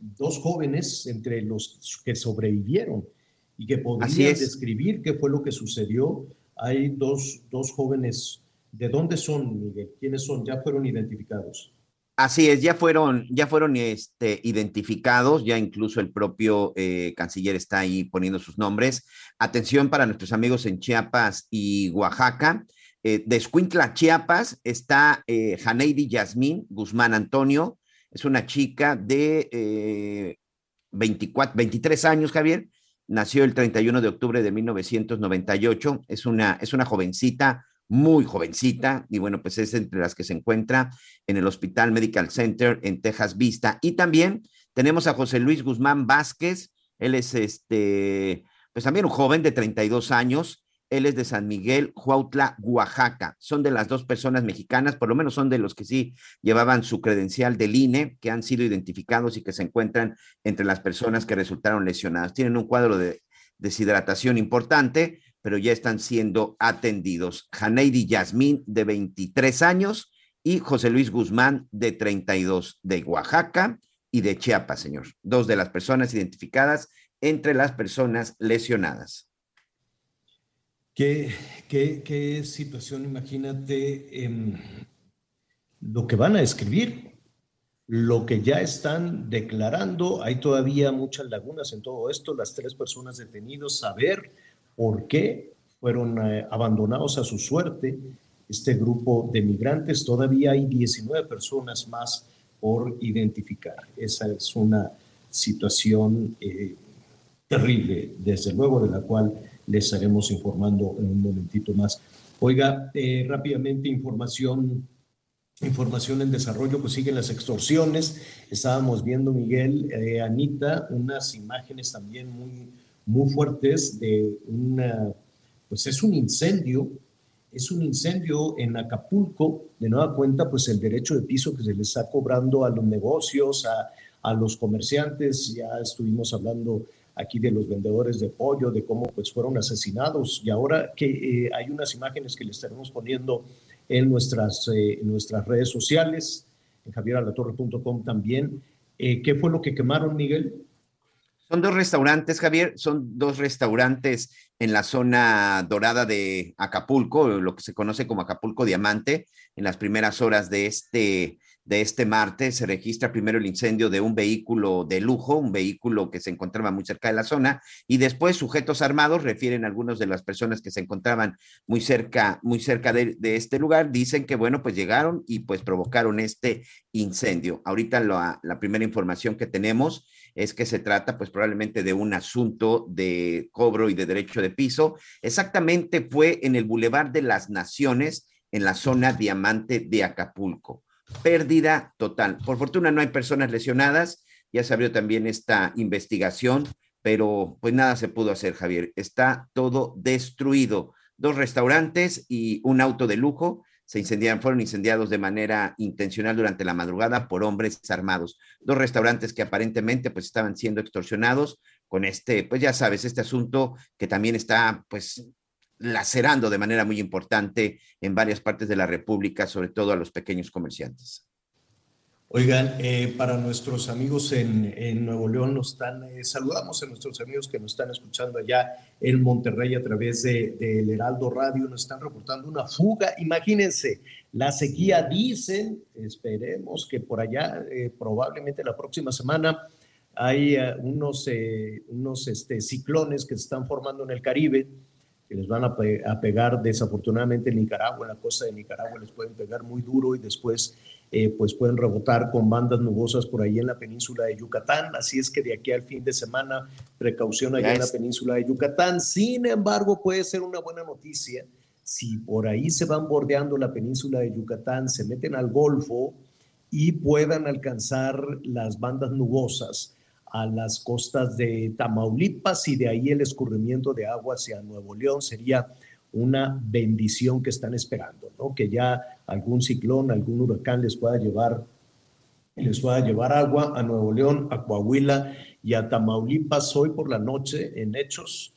dos jóvenes entre los que sobrevivieron y que podrían describir qué fue lo que sucedió. Hay dos, dos jóvenes. ¿De dónde son, Miguel? ¿Quiénes son? ¿Ya fueron identificados?
Así es, ya fueron, ya fueron este, identificados, ya incluso el propio eh, canciller está ahí poniendo sus nombres. Atención para nuestros amigos en Chiapas y Oaxaca. Eh, de Escuintla, Chiapas, está eh, Janeidi Yasmín Guzmán Antonio, es una chica de 24, eh, 23 años, Javier. Nació el 31 de octubre de 1998. Es una, es una jovencita, muy jovencita, y bueno, pues es entre las que se encuentra en el Hospital Medical Center en Texas Vista. Y también tenemos a José Luis Guzmán Vázquez. Él es este, pues también un joven de 32 años. Él es de San Miguel, Huautla, Oaxaca. Son de las dos personas mexicanas, por lo menos son de los que sí llevaban su credencial del INE, que han sido identificados y que se encuentran entre las personas que resultaron lesionadas. Tienen un cuadro de deshidratación importante, pero ya están siendo atendidos. Janeidi Yasmín, de 23 años, y José Luis Guzmán, de 32, de Oaxaca y de Chiapas, señor. Dos de las personas identificadas entre las personas lesionadas.
¿Qué, qué, situación? Imagínate em, lo que van a escribir, lo que ya están declarando. Hay todavía muchas lagunas en todo esto. Las tres personas detenidas, saber por qué fueron eh, abandonados a su suerte. Este grupo de migrantes, todavía hay 19 personas más por identificar. Esa es una situación eh, terrible, desde luego, de la cual les estaremos informando en un momentito más. Oiga, eh, rápidamente información, información en desarrollo, pues siguen las extorsiones. Estábamos viendo, Miguel, eh, Anita, unas imágenes también muy, muy fuertes de una, pues es un incendio, es un incendio en Acapulco, de nueva cuenta, pues el derecho de piso que se le está cobrando a los negocios, a, a los comerciantes, ya estuvimos hablando aquí de los vendedores de pollo, de cómo pues fueron asesinados y ahora que eh, hay unas imágenes que le estaremos poniendo en nuestras, eh, en nuestras redes sociales, en javieralatorre.com también. Eh, ¿Qué fue lo que quemaron, Miguel?
Son dos restaurantes, Javier, son dos restaurantes en la zona dorada de Acapulco, lo que se conoce como Acapulco Diamante, en las primeras horas de este de este martes se registra primero el incendio de un vehículo de lujo, un vehículo que se encontraba muy cerca de la zona, y después sujetos armados, refieren algunos de las personas que se encontraban muy cerca, muy cerca de, este lugar, dicen que, bueno, pues llegaron y pues provocaron este incendio. Ahorita la, la primera información que tenemos es que se trata pues probablemente de un asunto de cobro y de derecho de piso. Exactamente fue en el Boulevard de las Naciones, en la zona diamante de Acapulco pérdida total. Por fortuna no hay personas lesionadas, ya se abrió también esta investigación, pero pues nada se pudo hacer, Javier. Está todo destruido. Dos restaurantes y un auto de lujo se incendiaron, fueron incendiados de manera intencional durante la madrugada por hombres armados. Dos restaurantes que aparentemente pues estaban siendo extorsionados con este, pues ya sabes, este asunto que también está pues lacerando de manera muy importante en varias partes de la República, sobre todo a los pequeños comerciantes.
Oigan, eh, para nuestros amigos en, Nuevo León, nos están, eh, saludamos a nuestros amigos que nos están escuchando allá en Monterrey a través del de, Heraldo Radio, nos están reportando una fuga. Imagínense, la sequía, dicen, esperemos que por allá, eh, probablemente la próxima semana, hay unos, unos este, ciclones que se están formando en el Caribe que les van a, pegar desafortunadamente en Nicaragua, en la costa de Nicaragua les pueden pegar muy duro y después eh, pues pueden rebotar con bandas nubosas por ahí en la península de Yucatán. Así es que de aquí al fin de semana, precaución allá en la península de Yucatán. Sin embargo, puede ser una buena noticia si por ahí se van bordeando la península de Yucatán, se meten al Golfo y puedan alcanzar las bandas nubosas a las costas de Tamaulipas y de ahí el escurrimiento de agua hacia Nuevo León sería una bendición que están esperando, ¿no? Que ya algún ciclón, algún huracán les pueda llevar les pueda llevar agua a Nuevo León, a Coahuila y a Tamaulipas hoy por la noche en Hechos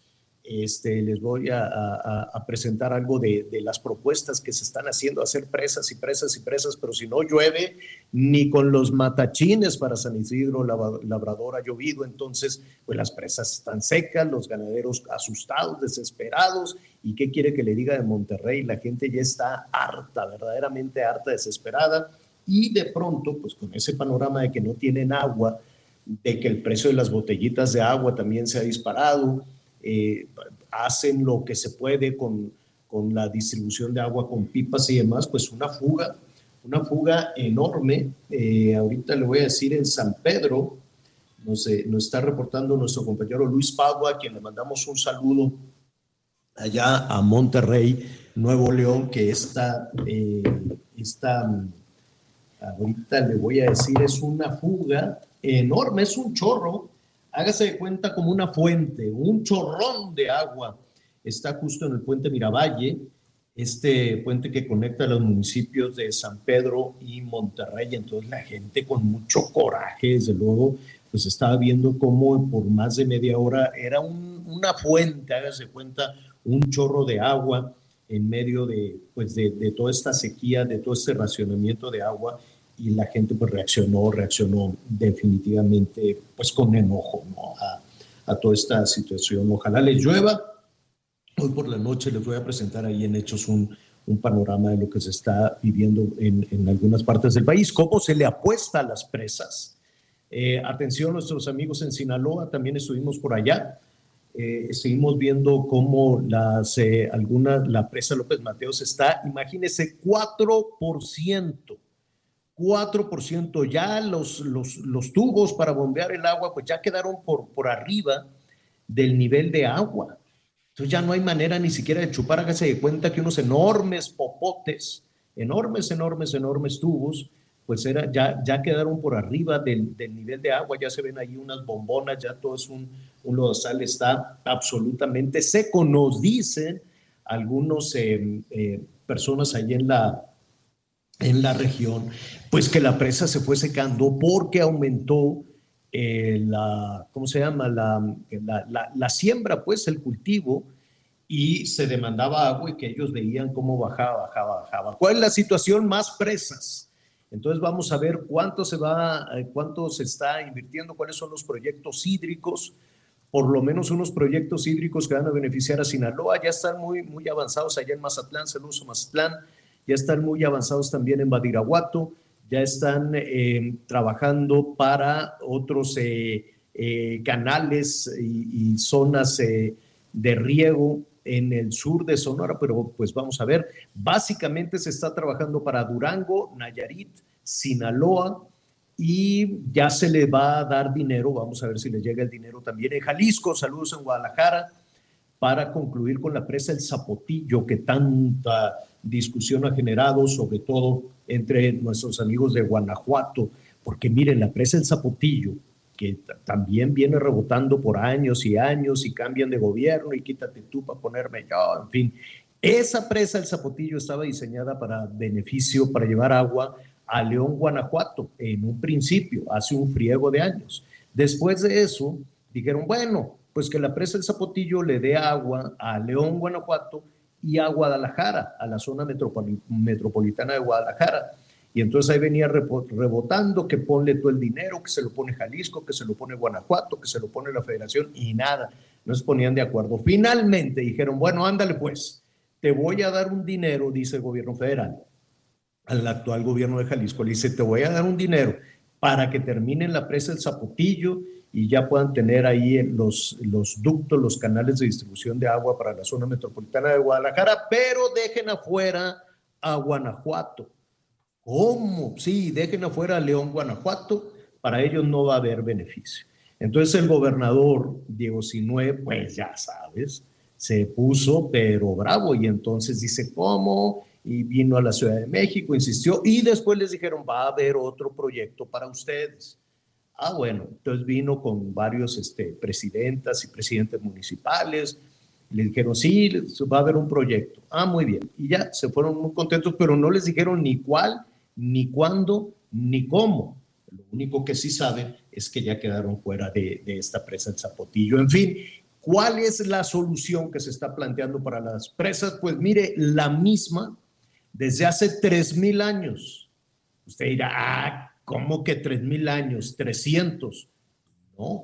este, les voy a, presentar algo de, las propuestas que se están haciendo, hacer presas y presas y presas, pero si no llueve, ni con los matachines para San Isidro Labrador ha llovido, entonces pues las presas están secas, los ganaderos asustados, desesperados, ¿y qué quiere que le diga de Monterrey? La gente ya está harta, verdaderamente harta, desesperada, y de pronto, pues con ese panorama de que no tienen agua, de que el precio de las botellitas de agua también se ha disparado, eh, hacen lo que se puede con, con la distribución de agua con pipas y demás, pues una fuga, una fuga enorme. Eh, ahorita le voy a decir en San Pedro, nos, eh, nos está reportando nuestro compañero Luis Padua, a quien le mandamos un saludo allá a Monterrey, Nuevo León, que está, está ahorita le voy a decir, es una fuga enorme, es un chorro hágase de cuenta como una fuente, un chorrón de agua. Está justo en el puente Miravalle, este puente que conecta los municipios de San Pedro y Monterrey. Entonces la gente con mucho coraje, desde luego, pues estaba viendo cómo por más de media hora era una fuente, hágase cuenta, un chorro de agua en medio de, pues de, de toda esta sequía, de todo este racionamiento de agua y la gente pues reaccionó, reaccionó definitivamente pues con enojo ¿no? a, a, toda esta situación. Ojalá les llueva, Hoy por la noche les voy a presentar ahí en Hechos un, un panorama de lo que se está viviendo en, en, algunas partes del país, cómo se le apuesta a las presas. Eh, atención, nuestros amigos en Sinaloa, también estuvimos por allá. Eh, seguimos viendo cómo las, eh, la presa López Mateos está, imagínense, 4%. 4%. Ya los, los, los, tubos para bombear el agua, pues ya quedaron por, por arriba del nivel de agua. Entonces ya no hay manera ni siquiera de chupar, hágase de cuenta que unos enormes popotes, enormes, enormes, enormes tubos, pues era, ya, ya quedaron por arriba del, del nivel de agua, ya se ven ahí unas bombonas, ya todo es un, un lodazal, está absolutamente seco, nos dicen algunos eh, eh, personas allí en la, en la región, pues que la presa se fue secando porque aumentó eh, la, ¿cómo se llama? La, la, siembra, pues el cultivo, y se demandaba agua y que ellos veían cómo bajaba, bajaba, bajaba. ¿Cuál es la situación? Más presas. Entonces vamos a ver cuánto se va, eh, cuánto se está invirtiendo, cuáles son los proyectos hídricos, por lo menos unos proyectos hídricos que van a beneficiar a Sinaloa, ya están muy, muy avanzados allá en Mazatlán, Celuso Mazatlán, ya están muy avanzados también en Badiraguato, ya están eh, trabajando para otros eh, eh, canales y, y zonas de riego en el sur de Sonora, pero pues vamos a ver, básicamente se está trabajando para Durango, Nayarit, Sinaloa, y ya se le va a dar dinero, vamos a ver si le llega el dinero también en Jalisco, saludos en Guadalajara, para concluir con la presa El Zapotillo, que tanta discusión ha generado, sobre todo entre nuestros amigos de Guanajuato, porque miren, la presa El Zapotillo, que también viene rebotando por años y años y cambian de gobierno y quítate tú para ponerme yo, en fin. Esa presa El Zapotillo estaba diseñada para beneficio, para llevar agua a León, Guanajuato, en un principio, hace un friego de años. Después de eso, dijeron, bueno, pues que la presa del Zapotillo le dé agua a León, Guanajuato y a Guadalajara, a la zona metropolitana de Guadalajara. Y entonces ahí venía rebotando que ponle todo el dinero, que se lo pone Jalisco, que se lo pone Guanajuato, que se lo pone la federación y nada, no se ponían de acuerdo. Finalmente dijeron, bueno, ándale pues, te voy a dar un dinero, dice el gobierno federal, al actual gobierno de Jalisco. Le dice, te voy a dar un dinero para que terminen la presa del Zapotillo y ya puedan tener ahí los, los ductos, los canales de distribución de agua para la zona metropolitana de Guadalajara, pero dejen afuera a Guanajuato. ¿Cómo? Sí, dejen afuera a León, Guanajuato, para ellos no va a haber beneficio. Entonces el gobernador Diego Sinue, pues ya sabes, se puso pero bravo y entonces dice, ¿cómo? y vino a la Ciudad de México, insistió y después les dijeron, va a haber otro proyecto para ustedes. Ah, bueno, entonces vino con varios este, presidentas y presidentes municipales, le dijeron, sí, va a haber un proyecto. Ah, muy bien. Y ya se fueron muy contentos, pero no les dijeron ni cuál, ni cuándo, ni cómo. Lo único que sí saben es que ya quedaron fuera de, de esta presa el Zapotillo. En fin, ¿cuál es la solución que se está planteando para las presas? Pues mire, la misma desde hace 3.000 años. Usted dirá, ah, ¿cómo que 3.000 años? 300. No,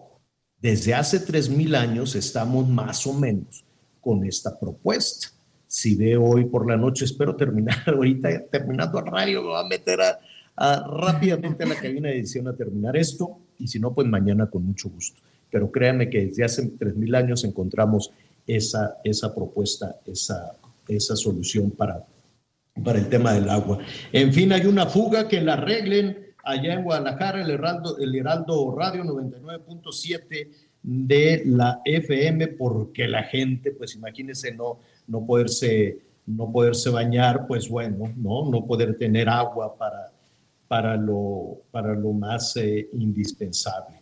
desde hace 3.000 años estamos más o menos con esta propuesta. Si ve hoy por la noche, espero terminar ahorita, terminando el radio, me va a meter rápidamente a la cabina de edición a terminar esto, y si no, pues mañana con mucho gusto. Pero créanme que desde hace 3.000 años encontramos esa, esa propuesta, esa, esa solución para, para el tema del agua. En fin, hay una fuga que la arreglen allá en Guadalajara, el Heraldo, el Heraldo Radio 99.7 de la FM, porque la gente, pues imagínense, no, no, poderse, no poderse bañar, pues bueno, no, no poder tener agua para, para, lo, para lo más eh, indispensable.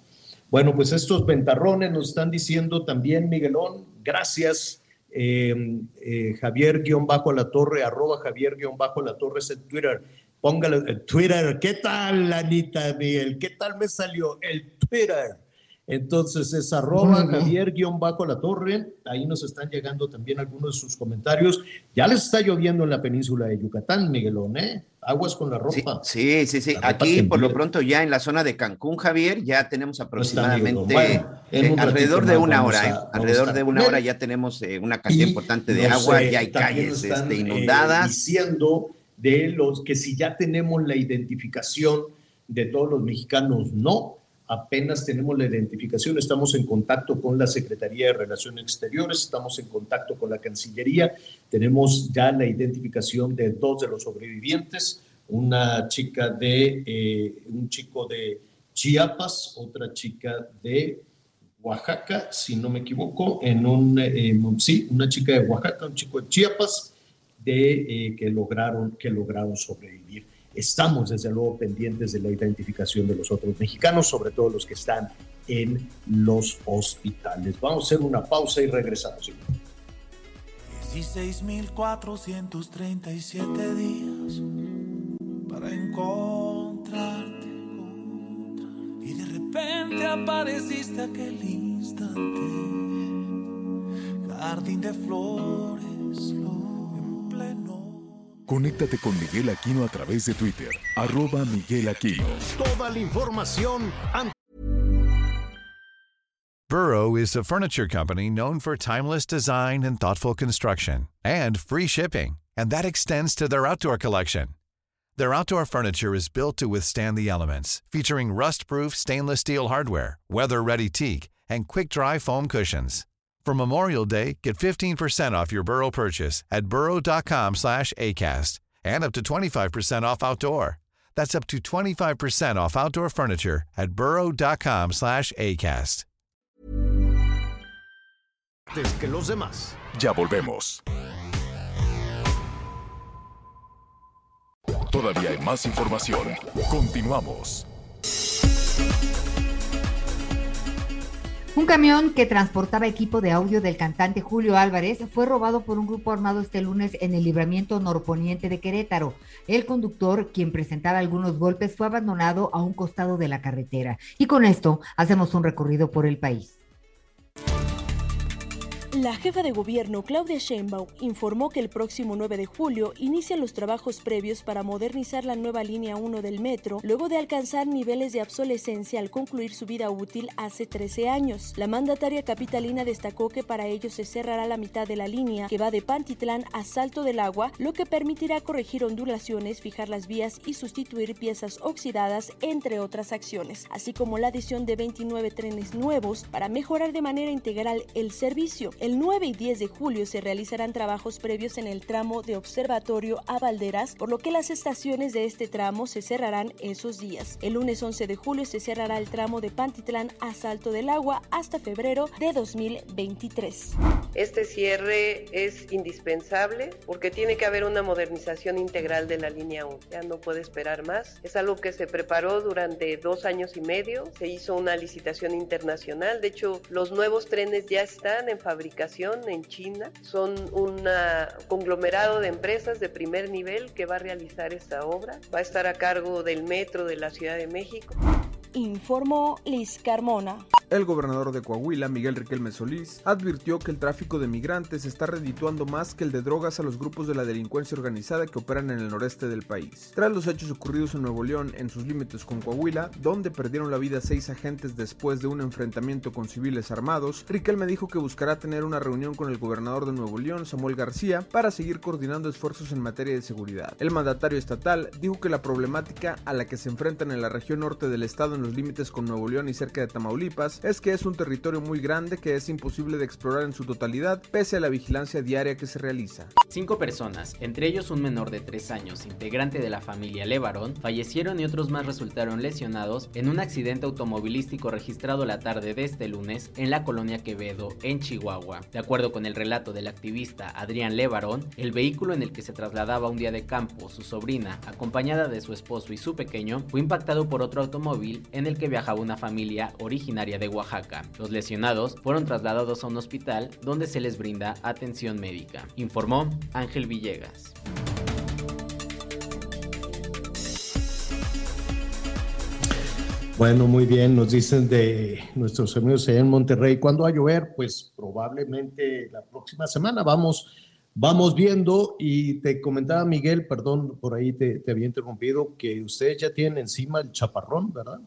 Bueno, pues estos ventarrones nos están diciendo también, Miguelón, gracias eh, eh, Javier-La Torre, arroba Javier-La Torre es el Twitter. Póngale el Twitter. ¿Qué tal, Anita Miguel? ¿Qué tal me salió el Twitter? Entonces es arroba Javier guion bajo la torre. Ahí nos están llegando también algunos de sus comentarios. Ya les está lloviendo en la península de Yucatán, Miguelón, ¿eh? Aguas con la ropa.
Sí, sí, sí. Aquí, por lo pronto, ya en la zona de Cancún, Javier, ya tenemos aproximadamente eh, alrededor de una hora. ¿eh? alrededor de una hora ya tenemos eh, una cantidad importante de agua, ya hay calles este, inundadas.
diciendo de los que si ya tenemos la identificación de todos los mexicanos, no. Apenas tenemos la identificación, estamos en contacto con la Secretaría de Relaciones Exteriores, estamos en contacto con la Cancillería, tenemos ya la identificación de dos de los sobrevivientes, una chica de, eh, un chico de Chiapas, otra chica de Oaxaca, si no me equivoco, en un, eh, sí, una chica de Oaxaca, un chico de Chiapas, de, eh, que, lograron, que lograron sobrevivir. Estamos desde luego pendientes de la identificación de los otros mexicanos, sobre todo los que están en los hospitales. Vamos a hacer una pausa y regresamos.
16.437 días para encontrarte y de repente apareciste aquel instante, jardín de flores pleno
Conéctate con Miguel Aquino a través de Twitter, arroba Miguel Aquino.
Toda la información
Burrow is a furniture company known for timeless design and thoughtful construction, and free shipping, and that extends to their outdoor collection. Their outdoor furniture is built to withstand the elements, featuring rust-proof stainless steel hardware, weather-ready teak, and quick-dry foam cushions. For Memorial Day, get 15% off your Burrow purchase at burrow.com slash ACAST and up to 25% off outdoor. That's up to 25% off outdoor furniture at burrow.com slash ACAST.
que los demás.
Ya volvemos. Todavía hay más información. Continuamos.
Un camión que transportaba equipo de audio del cantante Julio Álvarez fue robado por un grupo armado este lunes en el libramiento norponiente de Querétaro. El conductor, quien presentaba algunos golpes, fue abandonado a un costado de la carretera. Y con esto hacemos un recorrido por el país.
La jefa de gobierno, Claudia Sheinbaum, informó que el próximo 9 de julio inician los trabajos previos para modernizar la nueva línea 1 del metro, luego de alcanzar niveles de obsolescencia al concluir su vida útil hace 13 años. La mandataria capitalina destacó que para ello se cerrará la mitad de la línea que va de Pantitlán a Salto del Agua, lo que permitirá corregir ondulaciones, fijar las vías y sustituir piezas oxidadas, entre otras acciones, así como la adición de 29 trenes nuevos para mejorar de manera integral el servicio. 9 y 10 de julio se realizarán trabajos previos en el tramo de Observatorio a Valderas, por lo que las estaciones de este tramo se cerrarán esos días. El lunes 11 de julio se cerrará el tramo de Pantitlán a Salto del Agua hasta febrero de 2023.
Este cierre es indispensable porque tiene que haber una modernización integral de la línea 1. Ya no puede esperar más. Es algo que se preparó durante dos años y medio. Se hizo una licitación internacional. De hecho, los nuevos trenes ya están en fabricación en China. Son un conglomerado de empresas de primer nivel que va a realizar esta obra. Va a estar a cargo del Metro de la Ciudad de México
informó Liz Carmona.
El gobernador de Coahuila, Miguel Riquelme Solís, advirtió que el tráfico de migrantes está redituando más que el de drogas a los grupos de la delincuencia organizada que operan en el noreste del país. Tras los hechos ocurridos en Nuevo León en sus límites con Coahuila, donde perdieron la vida seis agentes después de un enfrentamiento con civiles armados, Riquelme dijo que buscará tener una reunión con el gobernador de Nuevo León, Samuel García, para seguir coordinando esfuerzos en materia de seguridad. El mandatario estatal dijo que la problemática a la que se enfrentan en la región norte del estado los límites con Nuevo León y cerca de Tamaulipas es que es un territorio muy grande que es imposible de explorar en su totalidad pese a la vigilancia diaria que se realiza.
Cinco personas, entre ellos un menor de 3 años, integrante de la familia Levarón, fallecieron y otros más resultaron lesionados en un accidente automovilístico registrado la tarde de este lunes en la colonia Quevedo, en Chihuahua. De acuerdo con el relato del activista Adrián Levarón, el vehículo en el que se trasladaba un día de campo su sobrina, acompañada de su esposo y su pequeño, fue impactado por otro automóvil en el que viajaba una familia originaria de Oaxaca. Los lesionados fueron trasladados a un hospital donde se les brinda atención médica, informó Ángel Villegas.
Bueno, muy bien, nos dicen de nuestros amigos en Monterrey, ¿cuándo va a llover? Pues probablemente la próxima semana, vamos, vamos viendo y te comentaba Miguel, perdón, por ahí te, te había interrumpido, que ustedes ya tienen encima el chaparrón, ¿verdad?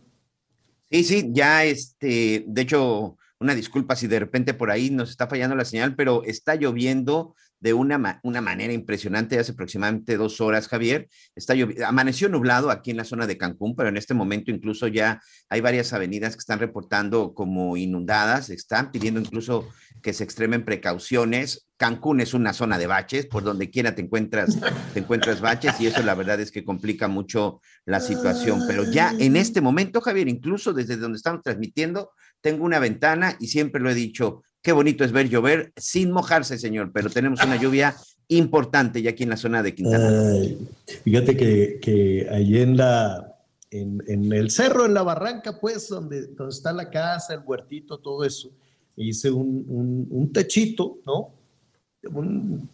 Sí, sí, ya este, de hecho, una disculpa si de repente por ahí nos está fallando la señal, pero está lloviendo de una, una manera impresionante hace aproximadamente dos horas, Javier. Está amaneció nublado aquí en la zona de Cancún, pero en este momento incluso ya hay varias avenidas que están reportando como inundadas, están pidiendo incluso que se extremen precauciones. Cancún es una zona de baches, por donde quiera te encuentras, te encuentras baches y eso la verdad es que complica mucho la situación. Pero ya en este momento, Javier, incluso desde donde estamos transmitiendo, tengo una ventana y siempre lo he dicho, Qué bonito es ver llover sin mojarse, señor, pero tenemos una lluvia importante ya aquí en la zona de Quintana.
fíjate que, que ahí en la, en, el cerro, en la barranca, pues, donde, donde está la casa, el huertito, todo eso, hice un, un, techito, ¿no?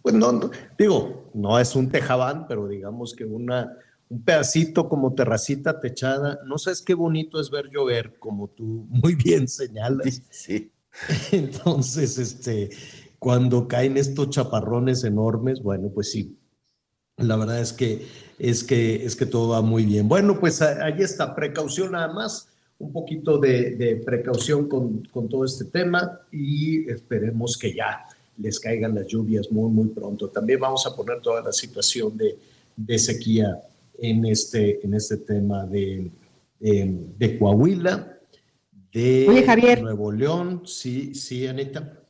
pues no, digo, no es un tejabán, pero digamos que una, un pedacito como terracita techada. No sabes qué bonito es ver llover, como tú muy bien señalas.
Sí.
Entonces, este, cuando caen estos chaparrones enormes, bueno, pues sí, la verdad es que, es que, es que todo va muy bien. Bueno, pues ahí está, precaución nada más, un poquito de, precaución con, con, todo este tema y esperemos que ya les caigan las lluvias muy, muy pronto. También vamos a poner toda la situación de, de sequía en este, en este tema de, de Coahuila de
Javier.
Nuevo León. Sí, sí, Anita.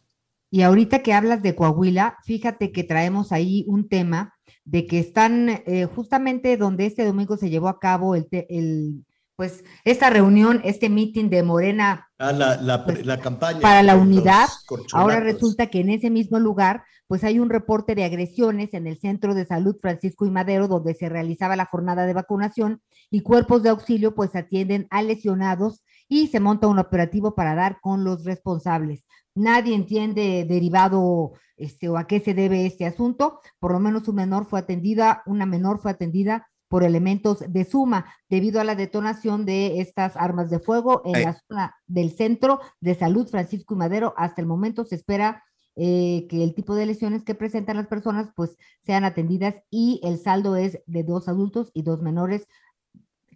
Y ahorita que hablas de Coahuila, fíjate que traemos ahí un tema de que están eh, justamente donde este domingo se llevó a cabo el, el pues esta reunión, este meeting de Morena.
Ah, la, la, pues, la campaña.
Para la unidad. Ahora resulta que en ese mismo lugar, pues hay un reporte de agresiones en el Centro de Salud Francisco y Madero, donde se realizaba la jornada de vacunación y cuerpos de auxilio pues atienden a lesionados y se monta un operativo para dar con los responsables. Nadie entiende derivado este, o a qué se debe este asunto. Por lo menos un menor fue atendida, una menor fue atendida por elementos de suma debido a la detonación de estas armas de fuego en la zona del centro de salud Francisco y Madero. Hasta el momento se espera eh, que el tipo de lesiones que presentan las personas pues sean atendidas y el saldo es de dos adultos y dos menores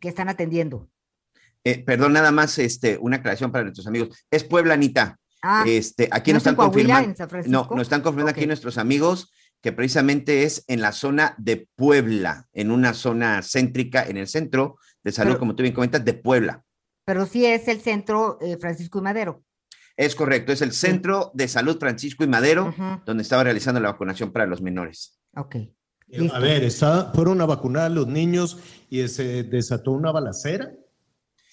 que están atendiendo.
Eh, perdón, nada más este, una aclaración para nuestros amigos. Es Puebla, Anita. Ah, este, aquí nos están confirmando. No, nos están confirmando aquí nuestros amigos que precisamente es en la zona de Puebla, en una zona céntrica, en el centro de salud, como tú bien comentas, de Puebla.
Pero sí es el centro eh, Francisco y Madero.
Es correcto, es el centro de salud Francisco y Madero, donde estaba realizando la vacunación para los menores.
Ok.
A ver, fueron a vacunar a los niños y se desató una balacera.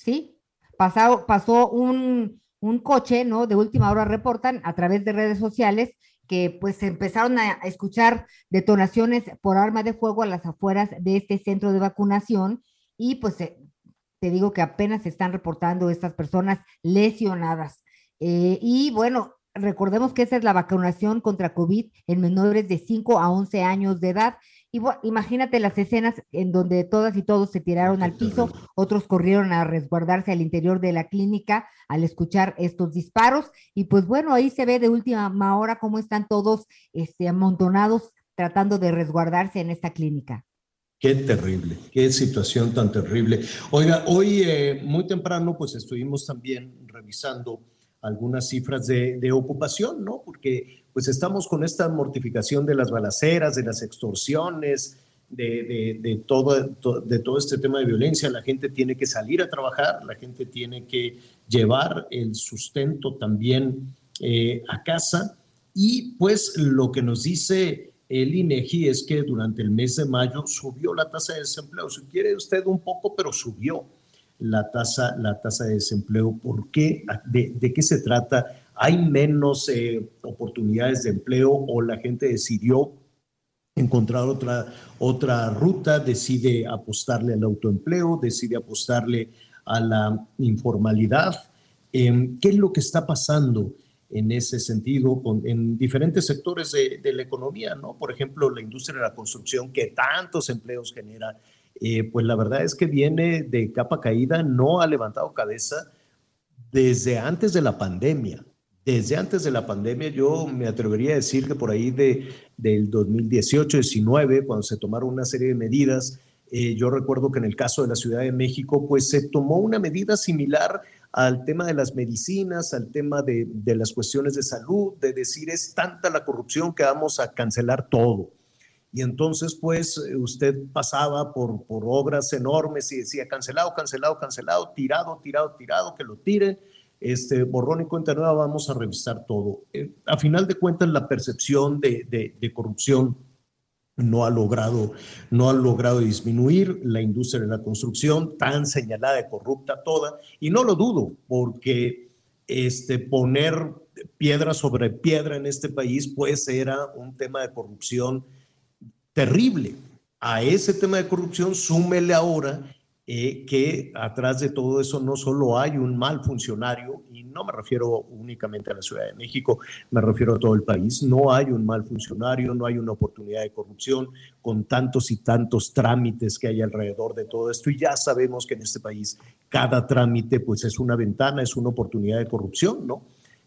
Sí, pasó, pasó un, coche, ¿no? De última hora reportan a través de redes sociales que pues empezaron a escuchar detonaciones por arma de fuego a las afueras de este centro de vacunación y pues te digo que apenas se están reportando estas personas lesionadas. Eh, y bueno, recordemos que esa es la vacunación contra COVID en menores de 5 a 11 años de edad y imagínate las escenas en donde todas y todos se tiraron al piso, otros corrieron a resguardarse al interior de la clínica al escuchar estos disparos. Y pues bueno, ahí se ve de última hora cómo están todos este, amontonados tratando de resguardarse en esta clínica.
Qué terrible, qué situación tan terrible. Oiga, hoy eh, muy temprano pues estuvimos también revisando algunas cifras de, de ocupación, ¿no? Porque pues estamos con esta mortificación de las balaceras, de las extorsiones, de, todo, de todo este tema de violencia. La gente tiene que salir a trabajar, la gente tiene que llevar el sustento también eh, a casa. Y pues lo que nos dice el INEGI es que durante el mes de mayo subió la tasa de desempleo. Si quiere usted un poco, pero subió la tasa, la tasa de desempleo. ¿Por qué? ¿De, de qué se trata? Hay menos eh, oportunidades de empleo o la gente decidió encontrar otra, otra ruta, decide apostarle al autoempleo, decide apostarle a la informalidad. Em, ¿Qué es lo que está pasando en ese sentido con, en diferentes sectores de, la economía? ¿no? Por ejemplo, la industria de la construcción que tantos empleos genera eh, pues la verdad es que viene de capa caída, no ha levantado cabeza desde antes de la pandemia. Desde antes de la pandemia, yo me atrevería a decir que por ahí de, del 2018-19, cuando se tomaron una serie de medidas, eh, yo recuerdo que en el caso de la Ciudad de México, pues se tomó una medida similar al tema de las medicinas, al tema de, de las cuestiones de salud, de decir es tanta la corrupción que vamos a cancelar todo. Y entonces, pues, usted pasaba por, por obras enormes y decía, cancelado, cancelado, cancelado, tirado, tirado, tirado, que lo tiren, este, borrón y cuenta nueva, vamos a revisar todo. Eh, a final de cuentas, la percepción de, de, corrupción no ha, logrado, no ha logrado disminuir la industria de la construcción, tan señalada de corrupta toda, y no lo dudo, porque este, poner piedra sobre piedra en este país, pues era un tema de corrupción terrible. A ese tema de corrupción súmele ahora eh, que atrás de todo eso no solo hay un mal funcionario, y no me refiero únicamente a la Ciudad de México, me refiero a todo el país, no hay un mal funcionario, no hay una oportunidad de corrupción con tantos y tantos trámites que hay alrededor de todo esto, y ya sabemos que en este país cada trámite pues es una ventana, es una oportunidad de corrupción, ¿no?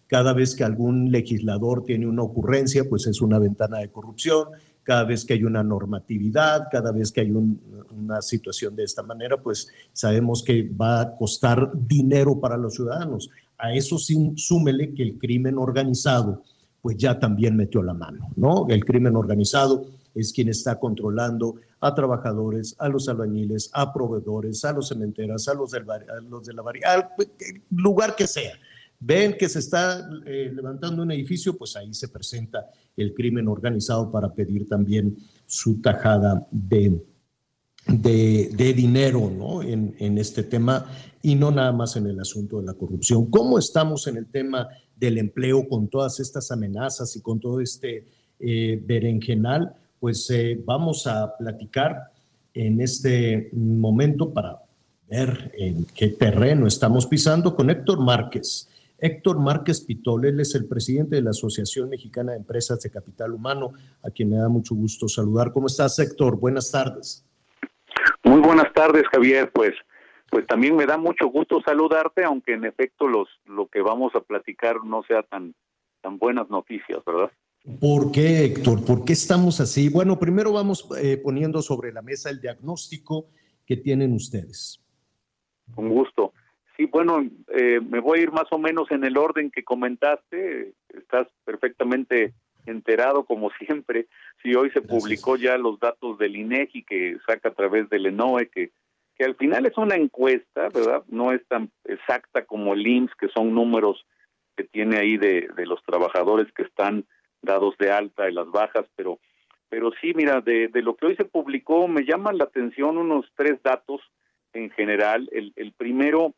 Cada vez que algún legislador tiene una ocurrencia, pues es una ventana de corrupción cada vez que hay una normatividad, cada vez que hay una situación de esta manera, pues sabemos que va a costar dinero para los ciudadanos. A eso sí, súmele que el crimen organizado, pues ya también metió la mano, ¿no? El crimen organizado es quien está controlando a trabajadores, a los albañiles, a proveedores, a los cementeras, a los, del, a los de la al lugar que sea ven que se está eh, levantando un edificio, pues ahí se presenta el crimen organizado para pedir también su tajada de, de, dinero ¿no? en, en, este tema y no nada más en el asunto de la corrupción. ¿Cómo estamos en el tema del empleo con todas estas amenazas y con todo este eh, berenjenal? Pues eh, vamos a platicar en este momento para ver en qué terreno estamos pisando con Héctor Márquez. Héctor Márquez Pitol, él es el presidente de la Asociación Mexicana de Empresas de Capital Humano, a quien me da mucho gusto saludar. ¿Cómo estás, Héctor? Buenas tardes.
Muy buenas tardes, Javier. Pues, pues también me da mucho gusto saludarte, aunque en efecto los, lo que vamos a platicar no sea tan, tan buenas noticias, ¿verdad?
¿Por qué, Héctor? ¿Por qué estamos así? Bueno, primero vamos eh, poniendo sobre la mesa el diagnóstico que tienen ustedes.
Con gusto. Sí, bueno, eh, me voy a ir más o menos en el orden que comentaste. Estás perfectamente enterado, como siempre. Si hoy se publicó ya los datos del INEGI que saca a través del ENOE, que, que al final es una encuesta, ¿verdad? No es tan exacta como el IMSS, que son números que tiene ahí de, de los trabajadores que están dados de alta y las bajas, pero, pero sí, mira, de, de lo que hoy se publicó me llaman la atención unos tres datos en general. El, el primero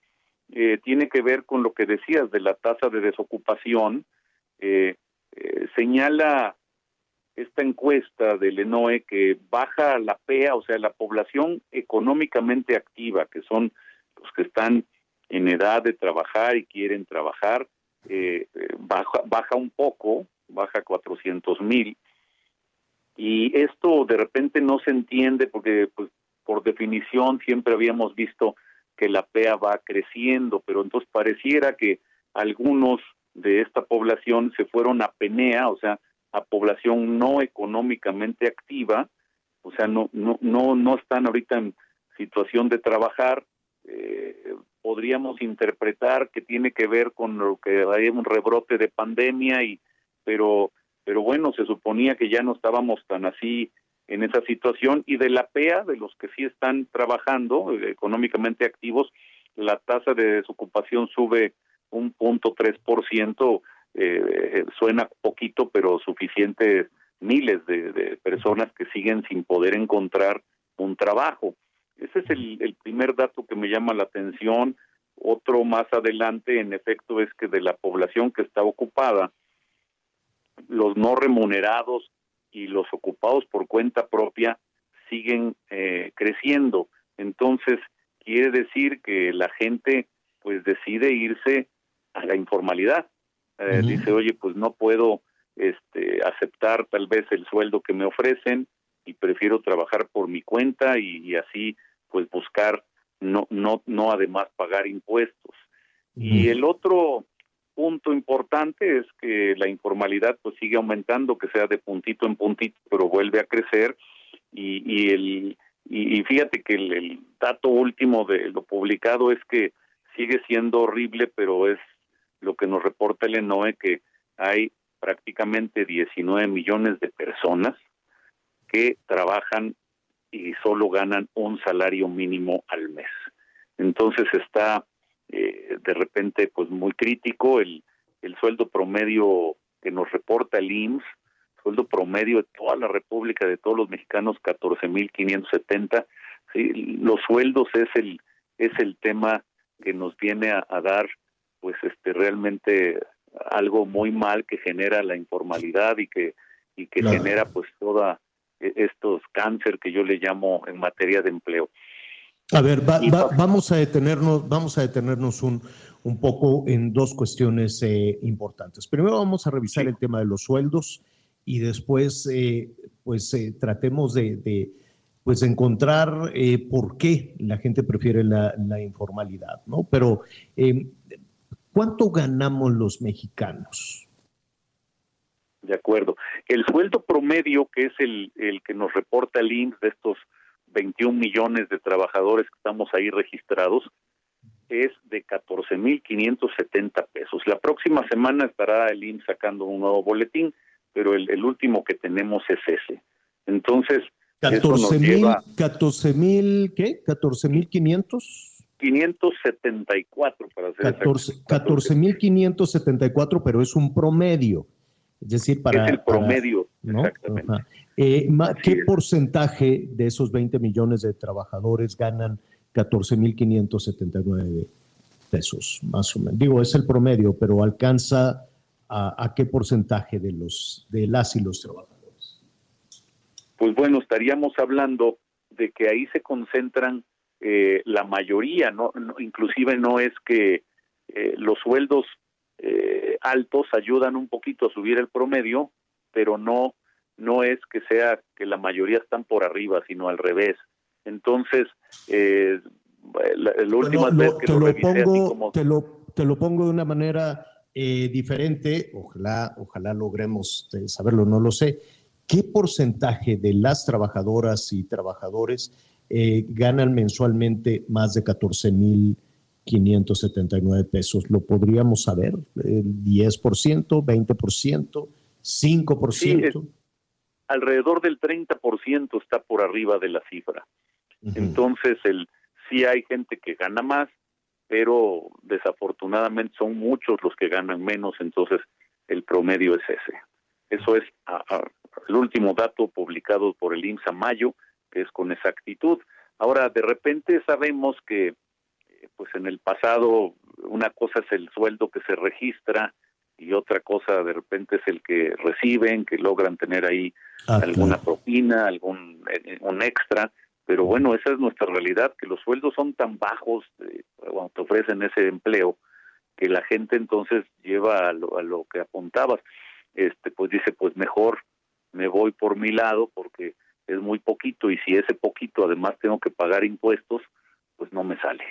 eh, tiene que ver con lo que decías de la tasa de desocupación. Eh, eh, señala esta encuesta del ENOE que baja la PEA, o sea, la población económicamente activa, que son los que están en edad de trabajar y quieren trabajar, baja, baja un poco, baja 400 mil. Y esto de repente no se entiende porque, pues, por definición, siempre habíamos visto que la PEA va creciendo, pero entonces pareciera que algunos de esta población se fueron a PENEA, o sea, a población no económicamente activa, o sea, no no no no están ahorita en situación de trabajar. Eh, podríamos interpretar que tiene que ver con lo que hay un rebrote de pandemia y pero pero bueno, se suponía que ya no estábamos tan así en esa situación y de la PEA, de los que sí están trabajando eh, económicamente activos, la tasa de desocupación sube un punto tres por ciento, eh, suena poquito, pero suficientes miles de, personas que siguen sin poder encontrar un trabajo. Ese es el, el primer dato que me llama la atención. Otro más adelante, en efecto, es que de la población que está ocupada, los no remunerados y los ocupados por cuenta propia siguen eh, creciendo. Entonces, quiere decir que la gente pues decide irse a la informalidad. Eh, dice, oye, pues no puedo este, aceptar tal vez el sueldo que me ofrecen, y prefiero trabajar por mi cuenta y, y así pues buscar no no no además pagar impuestos. Y el otro punto importante es que la informalidad pues sigue aumentando, que sea de puntito en puntito, pero vuelve a crecer y, y el y, y fíjate que el, el dato último de lo publicado es que sigue siendo horrible, pero es lo que nos reporta el ENOE que hay prácticamente 19 millones de personas que trabajan y solo ganan un salario mínimo al mes. Entonces está eh, de repente pues muy crítico el, el sueldo promedio que nos reporta el IMSS, sueldo promedio de toda la República, de todos los mexicanos, 14.570. Sí, los sueldos es el, es el tema que nos viene a, a dar pues este realmente algo muy mal que genera la informalidad y que y que
Claro.
genera pues toda e- estos cáncer que yo le llamo en materia de empleo.
A ver, va- va- vamos a detenernos, vamos a detenernos un, un poco en dos cuestiones eh, importantes. Primero vamos a revisar el tema de los sueldos y después, eh, pues, eh, tratemos de, de, pues, encontrar eh, por qué la gente prefiere la, la informalidad, ¿no? Pero, eh, ¿cuánto ganamos los mexicanos?
De acuerdo. El sueldo promedio, que es el, el que nos reporta el IMSS de estos 21 millones de trabajadores que estamos ahí registrados, es de 14.570 pesos. La próxima semana estará el IMSS sacando un nuevo boletín, pero el, el último que tenemos es ese. Entonces, eso nos
14 mil,
lleva
14 mil, ¿qué? 14 mil 500.
574 para ser
14 14.574, pero es un promedio. Es decir, para.
Es el promedio,
¿no?
exactamente.
Eh, ¿Qué porcentaje de esos 20 millones de trabajadores ganan 14.579 pesos, más o menos? Digo, es el promedio, pero alcanza a, a qué porcentaje de los de las y los trabajadores.
pues bueno, estaríamos hablando de que ahí se concentran eh, la mayoría, no, no- inclusive no es que eh, los sueldos eh, altos ayudan un poquito a subir el promedio, pero no no es que sea que la mayoría están por arriba, sino al revés. Entonces, eh, la, la última vez que
te,
lo
lo
revisé así
pongo,
como
te, lo, te lo pongo de una manera eh, diferente, ojalá, ojalá logremos eh, saberlo, no lo sé. ¿Qué porcentaje de las trabajadoras y trabajadores eh, ganan mensualmente más de 14.579 pesos? ¿Lo podríamos saber? ¿El 10%, 20%, 5%?
Sí, es- alrededor del 30% está por arriba de la cifra. Entonces, el sí hay gente que gana más, pero desafortunadamente son muchos los que ganan menos, entonces el promedio es ese. Eso es a- a- el último dato publicado por el IMSS a mayo, que es con exactitud. Ahora, de repente sabemos que, eh, pues en el pasado, una cosa es el sueldo que se registra y otra cosa de repente es el que reciben, que logran tener ahí
Ah,
alguna propina, algún eh, un extra, pero bueno, esa es nuestra realidad, que los sueldos son tan bajos eh, cuando te ofrecen ese empleo, que la gente entonces lleva a lo, a lo que apuntabas, este pues dice, pues mejor me voy por mi lado porque es muy poquito y si ese poquito además tengo que pagar impuestos, pues no me sale.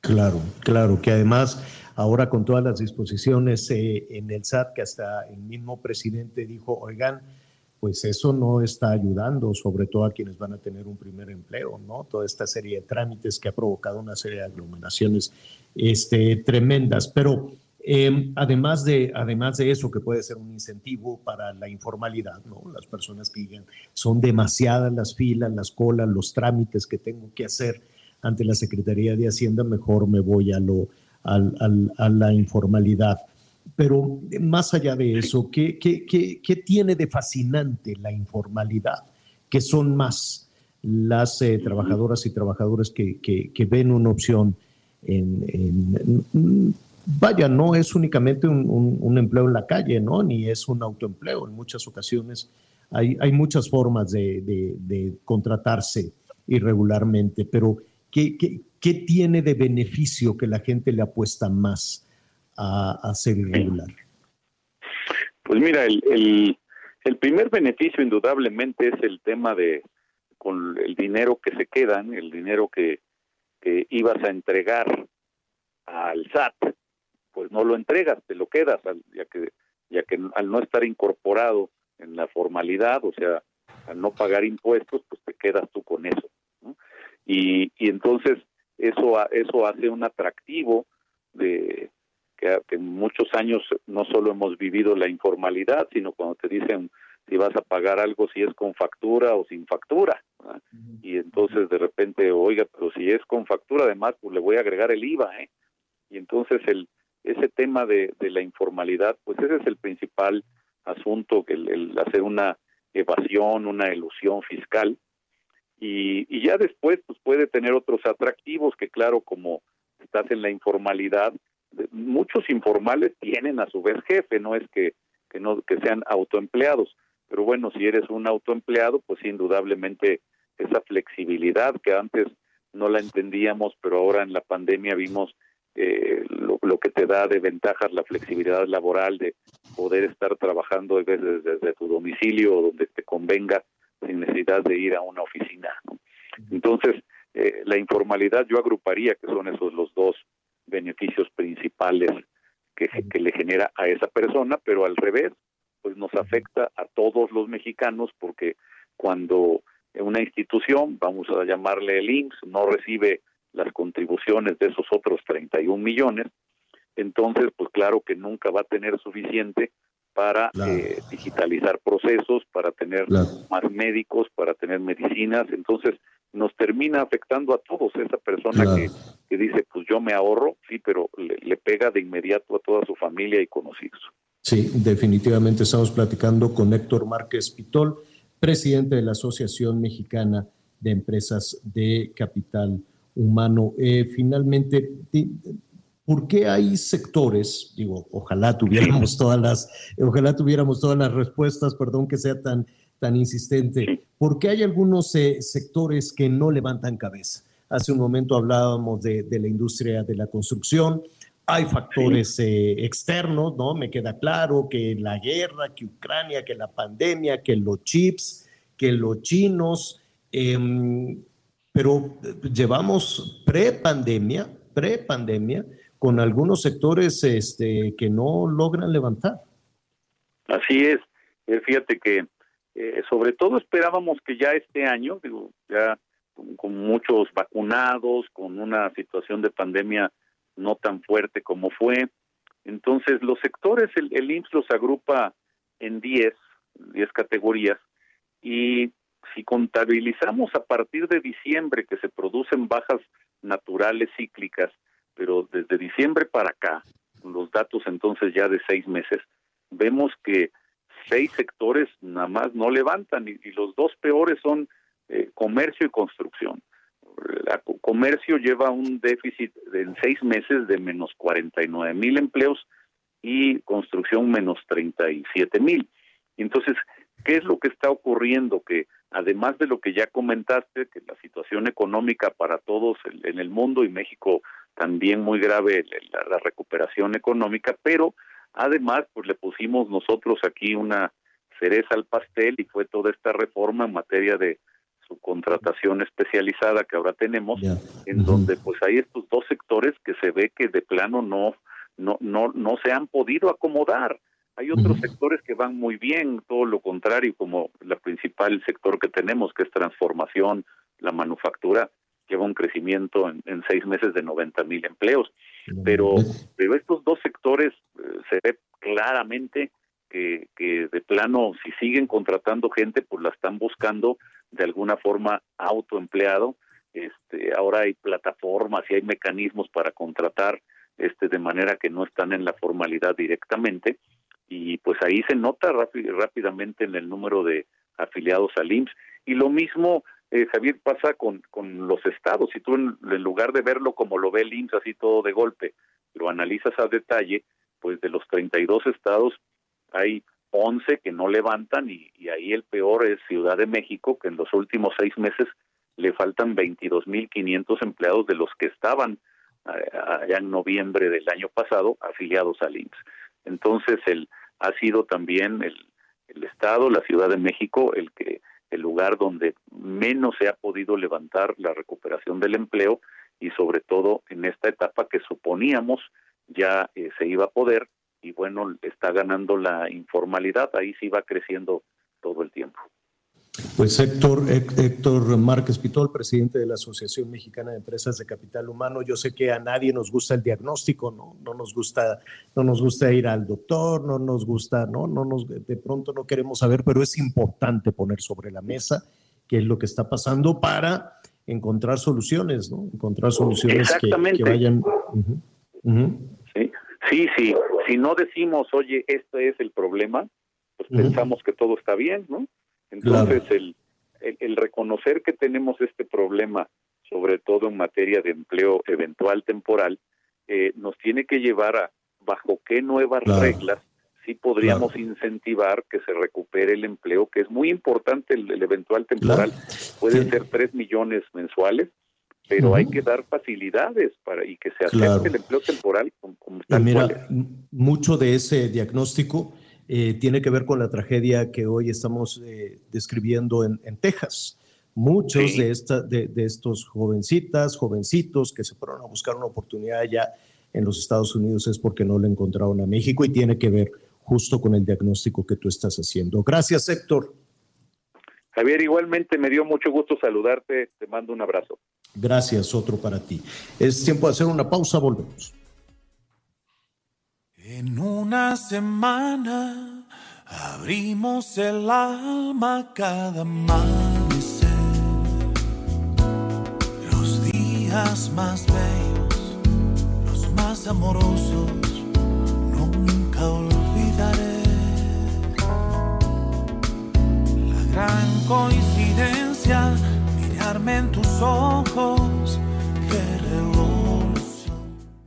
Claro, claro, que además ahora con todas las disposiciones eh, en el SAT, que hasta el mismo presidente dijo, oigan, pues eso no está ayudando, sobre todo a quienes van a tener un primer empleo, ¿no? Toda esta serie de trámites que ha provocado una serie de aglomeraciones este, tremendas. Pero eh, además, de, además de eso, que puede ser un incentivo para la informalidad, ¿no? Las personas que digan, son demasiadas las filas, las colas, los trámites que tengo que hacer ante la Secretaría de Hacienda, mejor me voy a, lo, al- al- a la informalidad. Pero más allá de eso, ¿qué, qué, qué, qué tiene de fascinante la informalidad? Que son más las eh, trabajadoras y trabajadores que, que- que ven una opción en, en- en- vaya, no es únicamente un, un- un empleo en la calle, ¿no? Ni es un autoempleo. En muchas ocasiones hay, hay muchas formas de, de- de contratarse irregularmente, pero ¿qué, qué, qué tiene de beneficio que la gente le apuesta más a, ser irregular?
Pues mira, el, primer beneficio indudablemente es el tema de con el dinero que se quedan, el dinero que, que ibas a entregar al SAT, pues no lo entregas, te lo quedas, ya que ya que al no estar incorporado en la formalidad, o sea, al no pagar impuestos, pues te quedas tú con eso. Y, y entonces eso eso hace un atractivo de que, que, en muchos años no solo hemos vivido la informalidad, sino cuando te dicen si vas a pagar algo, si es con factura o sin factura. Y entonces de repente, oiga, pero si es con factura, además, pues le voy a agregar el IVA. ¿eh? Y entonces el ese tema de, de la informalidad, pues ese es el principal asunto, que el, hacer una evasión, una ilusión fiscal. Y, y ya después, pues puede tener otros atractivos que, claro, como estás en la informalidad, muchos informales tienen a su vez jefe, no es que, que no que sean autoempleados, pero bueno, si eres un autoempleado, pues indudablemente esa flexibilidad que antes no la entendíamos, pero ahora en la pandemia vimos eh, lo, que te da de ventajas la flexibilidad laboral de poder estar trabajando desde, desde tu domicilio o donde te convenga sin necesidad de ir a una oficina. ¿no? Entonces, eh, la informalidad yo agruparía que son esos los dos beneficios principales que, que le genera a esa persona, pero al revés, pues nos afecta a todos los mexicanos porque cuando una institución, vamos a llamarle el IMSS, no recibe las contribuciones de esos otros 31 millones, entonces pues claro que nunca va a tener suficiente para eh, digitalizar procesos, para tener más médicos, para tener medicinas, entonces nos termina afectando a todos. Esa persona que, que, dice pues yo me ahorro, sí, pero le, le pega de inmediato a toda su familia y conocidos.
Sí, definitivamente estamos platicando con Héctor Márquez Pitol, presidente de la Asociación Mexicana de Empresas de Capital Humano. Eh, finalmente, ¿por qué hay sectores? Digo, ojalá tuviéramos todas las, ojalá tuviéramos todas las respuestas, perdón que sea tan, tan insistente. ¿Por qué hay algunos eh, sectores que no levantan cabeza? Hace un momento hablábamos de, de la industria de la construcción, hay factores eh, externos, ¿no? Me queda claro que la guerra, que Ucrania, que la pandemia, que los chips, que los chinos, eh, pero llevamos pre-pandemia, pre-pandemia, con algunos sectores este, que no logran levantar.
Así es. Eh, fíjate que eh, sobre todo esperábamos que ya este año, digo, ya con, muchos vacunados, con una situación de pandemia no tan fuerte como fue. Entonces, los sectores, el, el IMSS los agrupa en 10, 10 categorías, y si contabilizamos a partir de diciembre que se producen bajas naturales cíclicas, pero desde diciembre para acá, los datos entonces ya de seis meses, vemos que seis sectores nada más no levantan y, los dos peores son eh, comercio y construcción la comercio lleva un déficit en seis meses de menos 49 mil empleos y construcción menos 37 mil. Entonces, ¿qué es lo que está ocurriendo? Que además de lo que ya comentaste, que la situación económica para todos en el mundo y México también muy grave la, la recuperación económica, pero además pues le pusimos nosotros aquí una cereza al pastel y fue toda esta reforma en materia de contratación especializada que ahora tenemos, en donde pues hay estos dos sectores que se ve que de plano no, no, no, no se han podido acomodar. Hay otros sectores que van muy bien, todo lo contrario, como la principal sector que tenemos, que es transformación, la manufactura, lleva un crecimiento en, en seis meses de 90 mil empleos. Pero, pero estos dos sectores eh, se ve claramente que, que de plano, si siguen contratando gente, pues la están buscando de alguna forma autoempleado. Este, ahora hay plataformas y hay mecanismos para contratar este, de manera que no están en la formalidad directamente. Y pues ahí se nota rápidamente en el número de afiliados al IMSS. Y lo mismo, eh, Javier, pasa con, con los estados. Si tú en, lugar de verlo como lo ve el IMSS, así todo de golpe, lo analizas a detalle, pues de los 32 estados hay 11 que no levantan y, y, ahí el peor es Ciudad de México, que en los últimos seis meses le faltan 22.500 empleados de los que estaban eh, allá en noviembre del año pasado afiliados al IMSS. Entonces, el, ha sido también el, el Estado, la Ciudad de México, el que el lugar donde menos se ha podido levantar la recuperación del empleo y sobre todo en esta etapa que suponíamos ya eh, se iba a poder y bueno, está ganando la informalidad, ahí sí va creciendo todo el tiempo.
Pues Héctor, Héctor Márquez Pitol, presidente de la Asociación Mexicana de Empresas de Capital Humano, yo sé que a nadie nos gusta el diagnóstico, ¿no? No nos gusta, no nos gusta ir al doctor, no nos gusta, ¿no? No nos, de pronto no queremos saber, pero es importante poner sobre la mesa qué es lo que está pasando para encontrar soluciones, ¿no? Encontrar soluciones que, vayan.
Sí, sí, sí. Si no decimos, oye, este es el problema, pues pensamos que todo está bien, ¿no? Entonces, el, el, reconocer que tenemos este problema, sobre todo en materia de empleo eventual temporal, eh, nos tiene que llevar a bajo qué nuevas reglas sí podríamos incentivar que se recupere el empleo, que es muy importante el, eventual temporal. Pueden ser tres millones mensuales, pero hay que dar facilidades para y que se acepte el empleo temporal como,
está. mira, mucho de ese diagnóstico eh, tiene que ver con la tragedia que hoy estamos eh, describiendo en, Texas. Muchos de, esta, de, estos jovencitas, jovencitos que se fueron a buscar una oportunidad allá en los Estados Unidos es porque no le encontraron a México y tiene que ver justo con el diagnóstico que tú estás haciendo. Gracias, Héctor.
Javier, igualmente me dio mucho gusto saludarte, te mando un abrazo.
Gracias, otro para ti. Es tiempo de hacer una pausa, volvemos.
En una semana abrimos el alma cada amanecer. Los días más bellos, los más amorosos, nunca olvidaré. La gran coincidencia, mirarme en tus ojos, que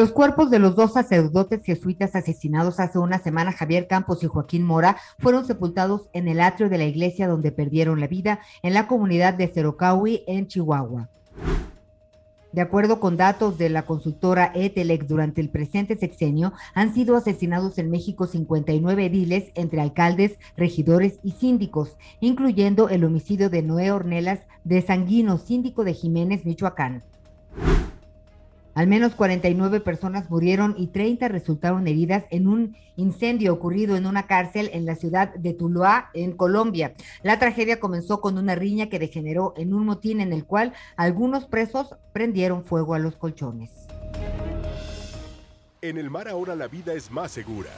Los cuerpos de los dos sacerdotes jesuitas asesinados hace una semana, Javier Campos y Joaquín Mora, fueron sepultados en el atrio de la iglesia donde perdieron la vida en la comunidad de Cerocahui, en Chihuahua. De acuerdo con datos de la consultora ETELEC, durante el presente sexenio han sido asesinados en México 59 ediles entre alcaldes, regidores y síndicos, incluyendo el homicidio de Noé Ornelas de Sanguino, síndico de Jiménez, Michoacán. Al menos 49 personas murieron y 30 resultaron heridas en un incendio ocurrido en una cárcel en la ciudad de Tuluá, en Colombia. La tragedia comenzó con una riña que degeneró en un motín en el cual algunos presos prendieron fuego a los colchones.
En el mar ahora la vida es más segura.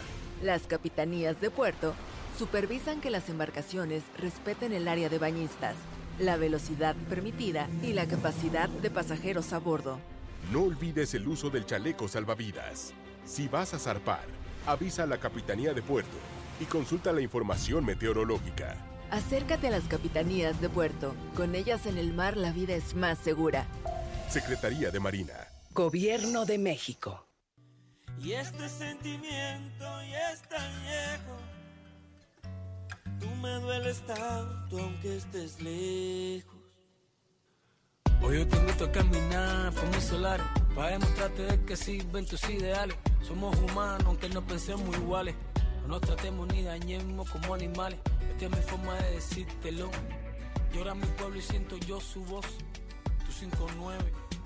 Las capitanías de puerto supervisan que las embarcaciones respeten el área de bañistas, la velocidad permitida y la capacidad de pasajeros a bordo.
No olvides el uso del chaleco salvavidas. Si vas a zarpar, avisa a la Capitanía de Puerto y consulta la información meteorológica.
Acércate a las capitanías de puerto. Con ellas en el mar la vida es más segura.
Secretaría de Marina.
Gobierno de México.
Y este sentimiento ya es tan viejo. Tú me dueles tanto aunque estés lejos. Hoy yo te invito a caminar por mis solares Para demostrarte que sí ven tus ideales. Somos humanos aunque no pensemos iguales. No nos tratemos ni dañemos como animales. Esta es mi forma de decírtelo. Llora mi pueblo y siento yo su voz. Tu 5-9,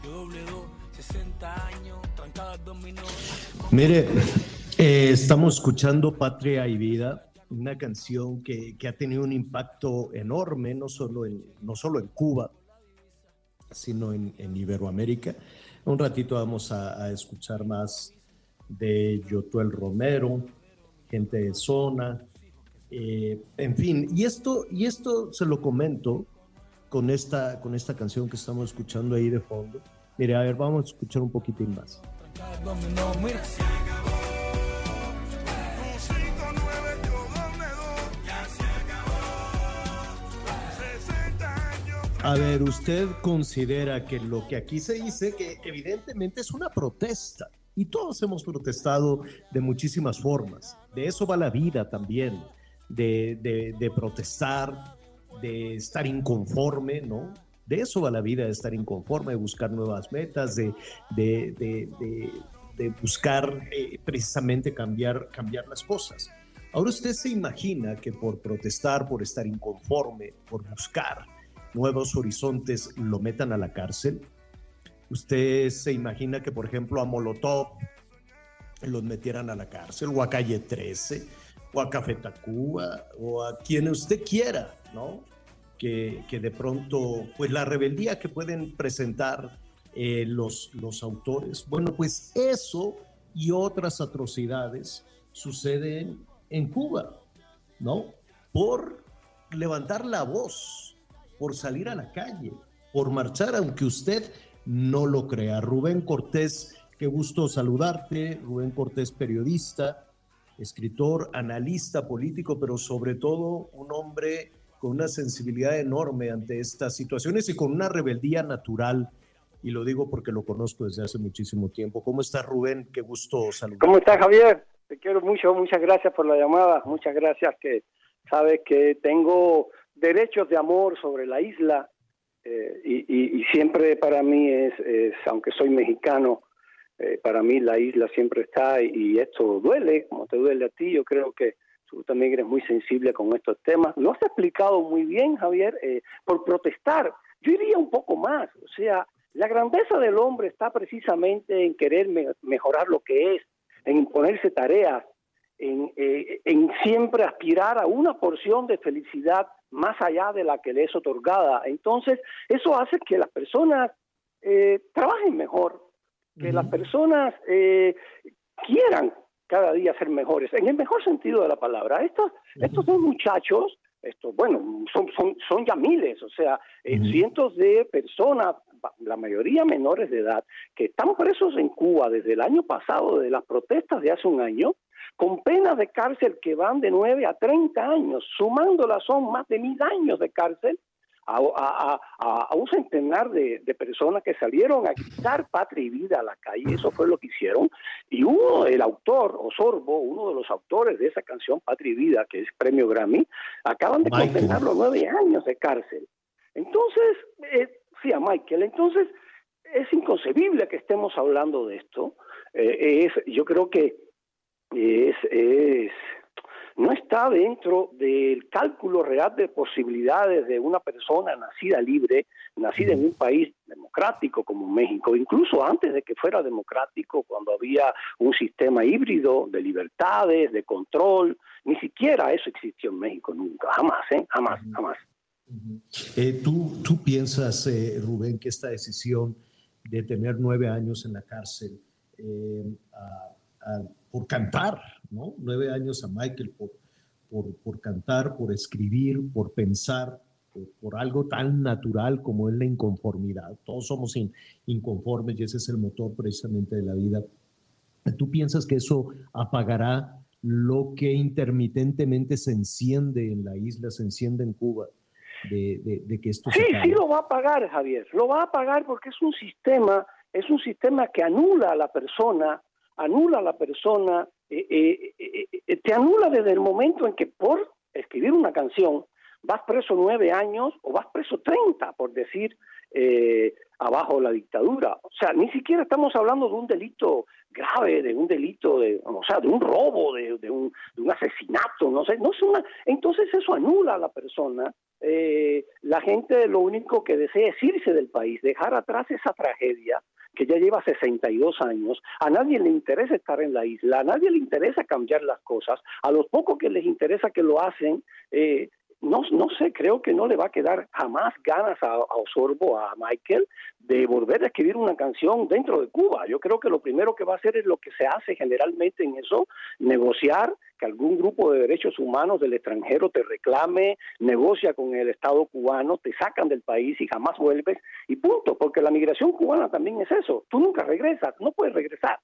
yo doble 2 60 años, trancadas dominó.
Mire, eh, estamos escuchando Patria y Vida una canción que, que, ha tenido un impacto enorme, no solo en, no solo en Cuba, sino en, Iberoamérica. Un ratito vamos a, escuchar más de Yotuel Romero, gente de zona, eh, en fin, y esto, y esto se lo comento con esta, con esta canción que estamos escuchando ahí de fondo, Mire, a ver, vamos a escuchar un poquitín más. A ver, ¿usted considera que lo que aquí se dice, que evidentemente es una protesta, y todos hemos protestado de muchísimas formas, de eso va la vida también, de, de, protestar, de estar inconforme, ¿no? De eso va la vida, de estar inconforme, de buscar nuevas metas, de, de, de, de buscar eh, precisamente cambiar, cambiar las cosas. Ahora usted se imagina que por protestar, por estar inconforme, por buscar nuevos horizontes, lo metan a la cárcel. Usted se imagina que, por ejemplo, a Molotov los metieran a la cárcel, o a Calle 13, o a Café Tacuba, o a quien usted quiera, ¿no? Que, que de pronto, pues la rebeldía que pueden presentar eh, los, los autores, bueno, pues eso y otras atrocidades suceden en Cuba, ¿no? Por levantar la voz, por salir a la calle, por marchar, aunque usted no lo crea. Rubén Cortés, qué gusto saludarte. Rubén Cortés, periodista, escritor, analista político, pero sobre todo un hombre con una sensibilidad enorme ante estas situaciones y con una rebeldía natural. Y lo digo porque lo conozco desde hace muchísimo tiempo. ¿Cómo estás, Rubén? Qué gusto saludarte.
¿Cómo estás, Javier? Te quiero mucho. Muchas gracias por la llamada. Muchas gracias que sabes que tengo derechos de amor sobre la isla eh, y, siempre para mí es, es aunque soy mexicano, eh, para mí la isla siempre está y, esto duele, como te duele a ti, yo creo que tú también eres muy sensible con estos temas. Lo has explicado muy bien, Javier, eh, por protestar. Yo iría un poco más, o sea, la grandeza del hombre está precisamente en querer me mejorar lo que es, en imponerse tareas, en, eh, en, siempre aspirar a una porción de felicidad más allá de la que le es otorgada. Entonces, eso hace que las personas eh, trabajen mejor, que uh -huh. las personas eh, quieran cada día ser mejores, en el mejor sentido de la palabra. Estos, uh -huh. estos dos muchachos, estos, bueno, son, son, son ya miles, o sea, uh -huh. cientos de personas, la mayoría menores de edad, que están presos en Cuba desde el año pasado, de las protestas de hace un año, con penas de cárcel que van de 9 a 30 años, sumándolas son más de mil años de cárcel a, a, a, a un centenar de, de, personas que salieron a quitar patria y vida a la calle, eso fue lo que hicieron, y uno, el autor, Osorbo, uno de los autores de esa canción Patria y Vida, que es premio Grammy, acaban de Michael. condenarlo a nueve años de cárcel. Entonces, eh, sí, a Michael, entonces es inconcebible que estemos hablando de esto, eh, es, yo creo que es, es, no está dentro del cálculo real de posibilidades de una persona nacida libre, nacida en un país democrático como México, incluso antes de que fuera democrático, cuando había un sistema híbrido de libertades, de control, ni siquiera eso existió en México nunca, jamás, ¿eh? jamás, jamás.
Eh, ¿tú, ¿Tú piensas, eh, Rubén, que esta decisión de tener nueve años en la cárcel eh, a, a por cantar, ¿no? Nueve años a Michael por, por, por cantar, por escribir, por pensar, por, por, algo tan natural como es la inconformidad. Todos somos in, inconformes y ese es el motor precisamente de la vida. ¿Tú piensas que eso apagará lo que intermitentemente se enciende en la isla, se enciende en Cuba? De, de, de que esto
sí, sí lo va a pagar, Javier. Lo va a pagar porque es un sistema, es un sistema que anula a la persona anula a la persona, eh, eh, eh, te anula desde el momento en que por escribir una canción vas preso nueve años o vas preso treinta, por decir, abajo la dictadura. O sea, ni siquiera estamos hablando de un delito grave, de un delito, de, o sea, de un robo, de, de, un, de un, asesinato, no sé, no es una... Entonces eso anula a la persona. Eh, la gente lo único que desea es irse del país, dejar atrás esa tragedia que ya lleva 62 años, a nadie le interesa estar en la isla, a nadie le interesa cambiar las cosas, a los pocos que les interesa que lo hacen, eh, no, no sé, creo que no le va a quedar jamás ganas a, Osorbo, a Michael, de volver a escribir una canción dentro de Cuba. Yo creo que lo primero que va a hacer es lo que se hace generalmente en eso, negociar que algún grupo de derechos humanos del extranjero te reclame, negocia con el Estado cubano, te sacan del país y jamás vuelves, y punto, porque la migración cubana también es eso, tú nunca regresas, no puedes regresar.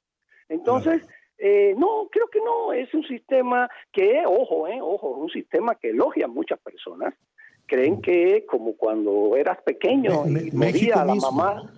Entonces, eh, no, creo que no, es un sistema que, ojo, eh, ojo, es un sistema que elogia a muchas personas. Creen que como cuando eras pequeño
Me-
y moría la
mismo.
mamá.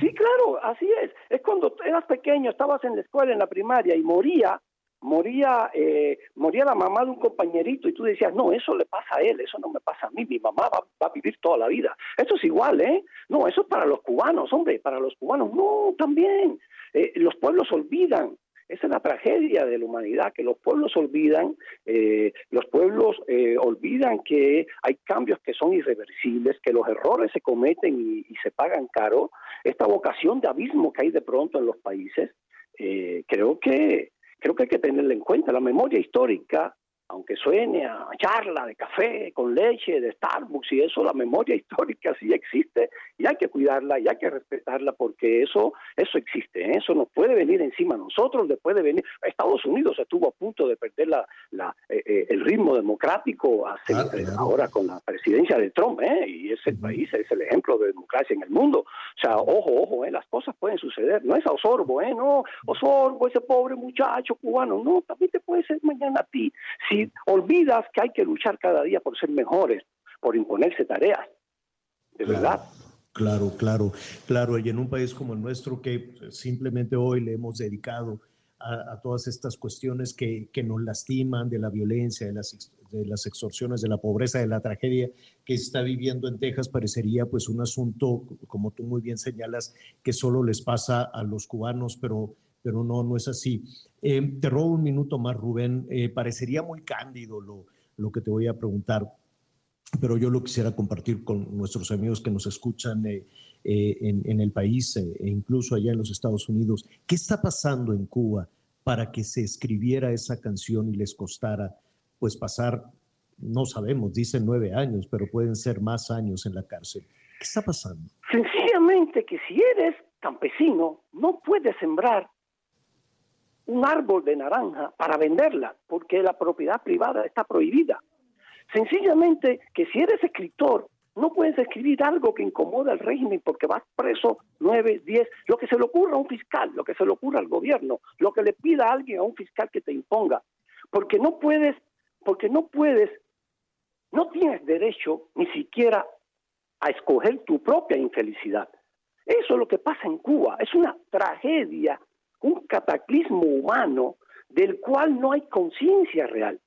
Sí, claro, así es. Es cuando eras pequeño, estabas en la escuela, en la primaria y moría, moría, eh, moría la mamá de un compañerito y tú decías, no, eso le pasa a él, eso no me pasa a mí, mi mamá va, va a vivir toda la vida. Eso es igual, ¿eh? No, eso es para los cubanos, hombre, para los cubanos, no, también. Eh, los pueblos olvidan. Esa es la tragedia de la humanidad, que los pueblos olvidan, eh, los pueblos eh, olvidan que hay cambios que son irreversibles, que los errores se cometen y, se pagan caro. Esta vocación de abismo que hay de pronto en los países, eh, creo que creo que hay que tenerla en cuenta. La memoria histórica, aunque suene a charla de café con leche, de Starbucks y eso, la memoria histórica sí existe y hay que cuidarla y hay que respetarla porque eso eso existe, ¿eh? eso nos puede venir encima a nosotros, después de venir. Estados Unidos estuvo a punto de perder la, la, eh, eh, el ritmo democrático hace, eh, ahora con la presidencia de Trump, ¿eh? y es el país, es el ejemplo de democracia en el mundo. O sea, ojo, ojo, las cosas pueden suceder. No es a Osorbo, no, Osorbo, ese pobre muchacho cubano, no, también te puede ser mañana a ti. Si olvidas que hay que luchar cada día por ser mejores, por imponerse tareas, de verdad.
Claro, claro, claro. Y en un país como el nuestro que simplemente hoy le hemos dedicado a, a todas estas cuestiones que, que, nos lastiman, de la violencia, de las, de las extorsiones, de la pobreza, de la tragedia que está viviendo en Texas, parecería pues un asunto, como tú muy bien señalas, que solo les pasa a los cubanos, pero, pero no, no es así. Eh, te robo un minuto más, Rubén. Eh, parecería muy cándido lo, que te voy a preguntar pero yo lo quisiera compartir con nuestros amigos que nos escuchan eh, eh, en, el país e incluso allá en los Estados Unidos. ¿Qué está pasando en Cuba para que se escribiera esa canción y les costara pues pasar, no sabemos, dicen nueve años, pero pueden ser más años en la cárcel? ¿Qué está pasando?
Sencillamente que si eres campesino, no puedes sembrar un árbol de naranja para venderla, porque la propiedad privada está prohibida. Sencillamente que si eres escritor, no puedes escribir algo que incomoda al régimen porque vas preso nueve, diez, lo que se le ocurra a un fiscal, lo que se le ocurra al gobierno, lo que le pida a alguien a un fiscal que te imponga, porque no puedes, porque no puedes, no tienes derecho ni siquiera a escoger tu propia infelicidad. Eso es lo que pasa en Cuba, es una tragedia, un cataclismo humano del cual no hay conciencia real.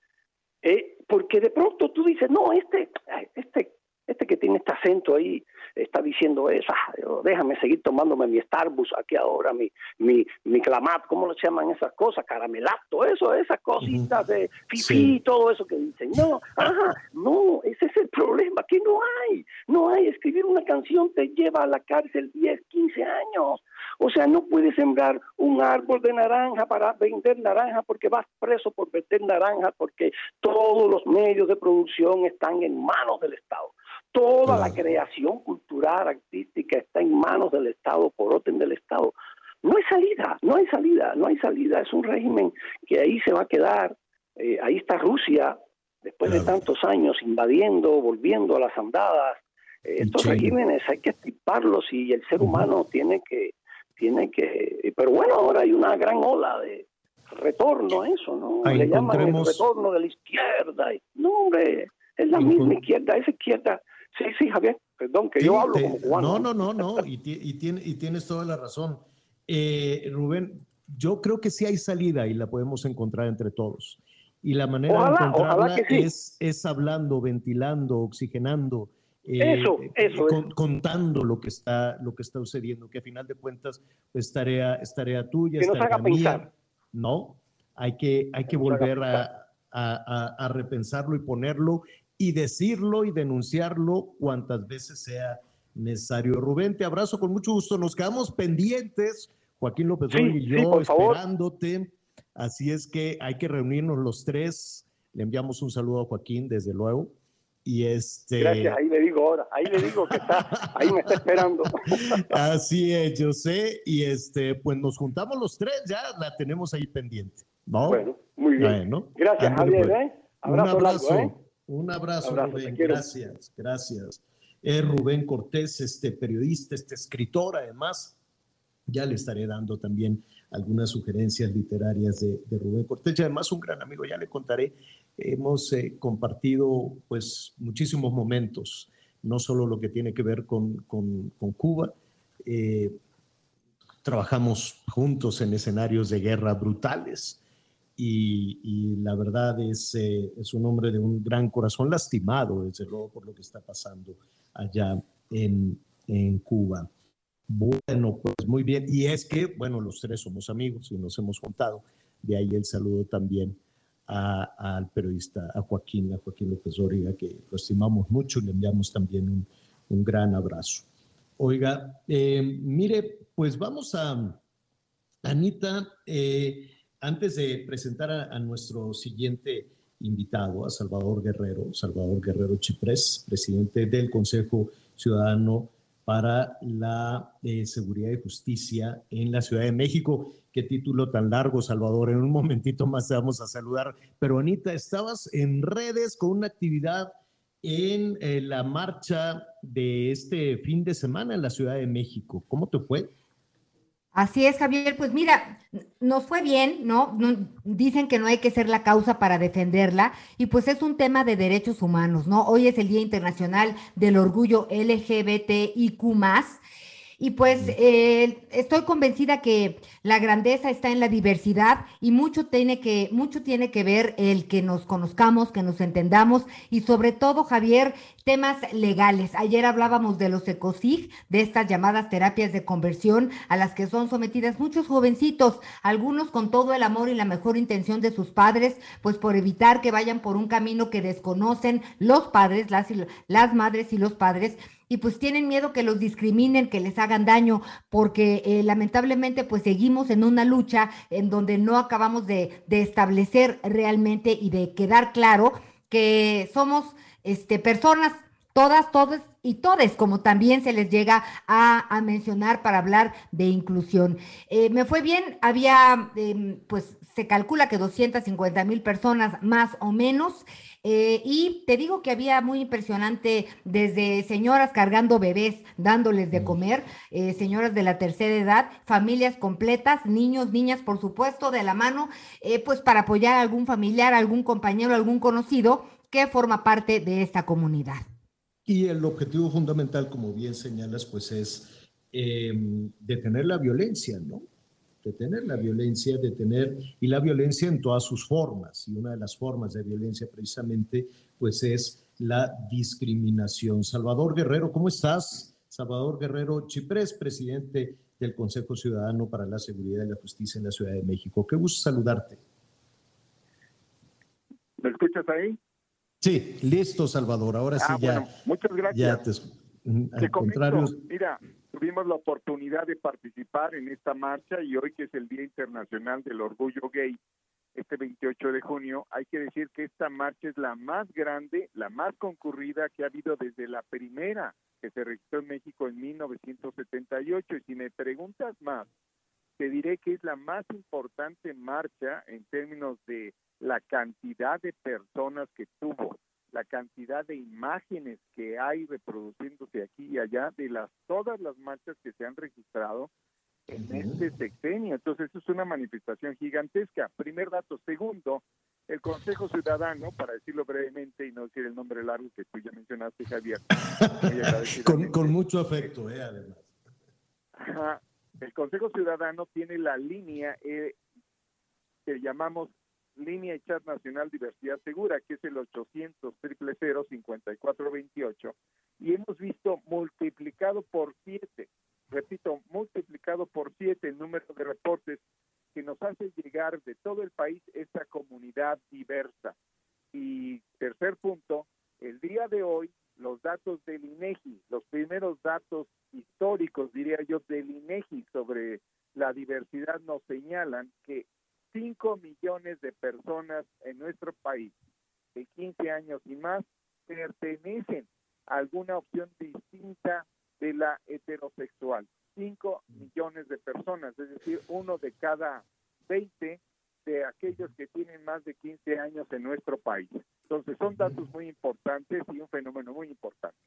Eh, porque de pronto tú dices, no, este, este, este que tiene este acento ahí está diciendo eso, ah, déjame seguir tomándome mi Starbucks aquí ahora, mi, mi, mi clamat, ¿cómo lo llaman esas cosas? Caramelato, eso, esas cositas de sí. todo eso que dicen. No, ajá, no, ese es el problema, que no hay, no hay, escribir una canción te lleva a la cárcel 10, 15 años. O sea, no puedes sembrar un árbol de naranja para vender naranja porque vas preso por vender naranja porque todos los medios de producción están en manos del Estado. Toda la creación cultural, artística está en manos del Estado, por orden del Estado. No hay salida, no hay salida, no hay salida. Es un régimen que ahí se va a quedar. Eh, ahí está Rusia, después de tantos años, invadiendo, volviendo a las andadas. Eh, estos regímenes hay que estiparlos y el ser humano tiene que, tiene que. Pero bueno, ahora hay una gran ola de retorno a eso, ¿no?
Ahí
Le llaman el
encontremos-
retorno de la izquierda. No, hombre, es la misma izquierda, esa izquierda. Sí, sí, Javier, perdón, que
Sí,
yo hablo
te-
como cubano.
No, no, no, no, y, y tiene- y tienes toda la razón. Eh, Rubén, yo creo que sí hay salida y la podemos encontrar entre todos. Y la manera
Ojalá,
de encontrarla
sí.
es, es hablando, ventilando, oxigenando, eh,
Eso,
eh,
eso,
con-
eso.
contando lo que está, lo que está sucediendo, que a final de cuentas pues, es tarea, es tarea tuya,
Que
es
nos
tarea
haga
mía.
pensar.
No, hay que, hay que volver a, a- a- a repensarlo y ponerlo y decirlo y denunciarlo cuantas veces sea necesario. Rubén, te abrazo con mucho gusto. Nos quedamos pendientes, Joaquín López
Sí,
y
sí,
yo,
favor.
esperándote. Así es que hay que reunirnos los tres. Le enviamos un saludo a Joaquín, desde luego. Y este...
Gracias, ahí le digo ahora, ahí le digo que está, ahí me está esperando.
Así es, yo sé, y este, pues nos juntamos los tres, ya la tenemos ahí pendiente, ¿no?
Bueno, muy bien. Gracias, Javier,
pues.
¿eh? Abrazo
un abrazo,
largo, ¿eh?
un abrazo,
Abrazo,
Rubén, gracias, gracias. Es Rubén Cortés, este periodista, este escritor, además, ya le estaré dando también algunas sugerencias literarias de, de Rubén Cortés, y además un gran amigo, ya le contaré, hemos eh, compartido pues muchísimos momentos, no solo lo que tiene que ver con, con- Cuba, eh, trabajamos juntos en escenarios de guerra brutales y, la verdad es, eh, es un hombre de un gran corazón, lastimado desde luego por lo que está pasando allá en, en Cuba. Bueno, pues muy bien. Y es que, bueno, los tres somos amigos y nos hemos juntado. De ahí el saludo también al periodista, a Joaquín, a Joaquín López Origa, que lo estimamos mucho y le enviamos también un, un gran abrazo. Oiga, eh, mire, pues vamos a, Anita, eh, antes de presentar a, a nuestro siguiente invitado, a Salvador Guerrero, Salvador Guerrero Chiprés, presidente del Consejo Ciudadano para la eh, Seguridad y Justicia en la Ciudad de México. Qué título tan largo, Salvador. En un momentito más te vamos a saludar. Pero Anita, estabas en redes con una actividad en eh, la marcha de este fin de semana en la Ciudad de México. ¿Cómo te fue?
Así es, Javier. Pues mira, nos fue bien, ¿no? Dicen que no hay que ser la causa para defenderla y pues es un tema de derechos humanos, ¿no? Hoy es el Día Internacional del Orgullo LGBTIQ+. Y pues eh, estoy convencida que la grandeza está en la diversidad y mucho tiene que, mucho tiene que ver el que nos conozcamos, que nos entendamos y sobre todo, Javier, temas legales. Ayer hablábamos de los ECOSIG, de estas llamadas terapias de conversión a las que son sometidas muchos jovencitos, algunos con todo el amor y la mejor intención de sus padres, pues por evitar que vayan por un camino que desconocen los padres, las, las madres y los padres y pues tienen miedo que los discriminen, que les hagan daño, porque eh, lamentablemente pues seguimos en una lucha en donde no acabamos de, de establecer realmente y de quedar claro que somos este, personas, todas, todas y todes, como también se les llega a, a mencionar para hablar de inclusión. Eh, me fue bien, había, em, pues se calcula que 250 mil personas más o menos. Eh, y te digo que había muy impresionante desde señoras cargando bebés, dándoles de comer, eh, señoras de la tercera edad, familias completas, niños, niñas, por supuesto, de la mano, eh, pues para apoyar a algún familiar, algún compañero, algún conocido que forma parte de esta comunidad.
Y el objetivo fundamental, como bien señalas, pues es eh, detener la violencia, ¿no? Detener la violencia, detener, y la violencia en todas sus formas. Y una de las formas de violencia precisamente, pues es la discriminación. Salvador Guerrero, ¿cómo estás? Salvador Guerrero Chiprés, presidente del Consejo Ciudadano para la Seguridad y la Justicia en la Ciudad de México. Qué gusto saludarte.
¿Me escuchas ahí?
Sí, listo, Salvador. Ahora sí
Ah,
ya.
bueno, muchas gracias.
Ya te, al
comento, mira, tuvimos la oportunidad de participar en esta marcha y hoy que es el Día Internacional del Orgullo Gay, este 28 de junio, hay que decir que esta marcha es la más grande, la más concurrida que ha habido desde la primera que se registró en México en 1978. Y si me preguntas más, te diré que es la más importante marcha en términos de la cantidad de personas que tuvo, la cantidad de imágenes que hay reproduciéndose aquí y allá de las todas las marchas que se han registrado en este sexenio. Entonces, eso es una manifestación gigantesca. Primer dato. Segundo, el Consejo Ciudadano, para decirlo brevemente y no decir el nombre largo que tú ya mencionaste, Javier.
con, con mucho afecto, eh, además.
Ajá. El Consejo Ciudadano tiene la línea eh, que llamamos Línea de Chat Nacional Diversidad Segura, que es el 800 000 5428 y hemos visto multiplicado por siete, repito, multiplicado por siete el número de reportes que nos hace llegar de todo el país esta comunidad diversa. Y tercer punto, el día de hoy los datos del INEGI, los primeros datos históricos, diría yo, del INEGI sobre la diversidad nos señalan que 5 millones de personas en nuestro país de 15 años y más pertenecen a alguna opción distinta de la heterosexual. 5 millones de personas, es decir, uno de cada 20 de aquellos que tienen más de 15 años en nuestro país. Entonces, son datos muy importantes y un fenómeno muy importante.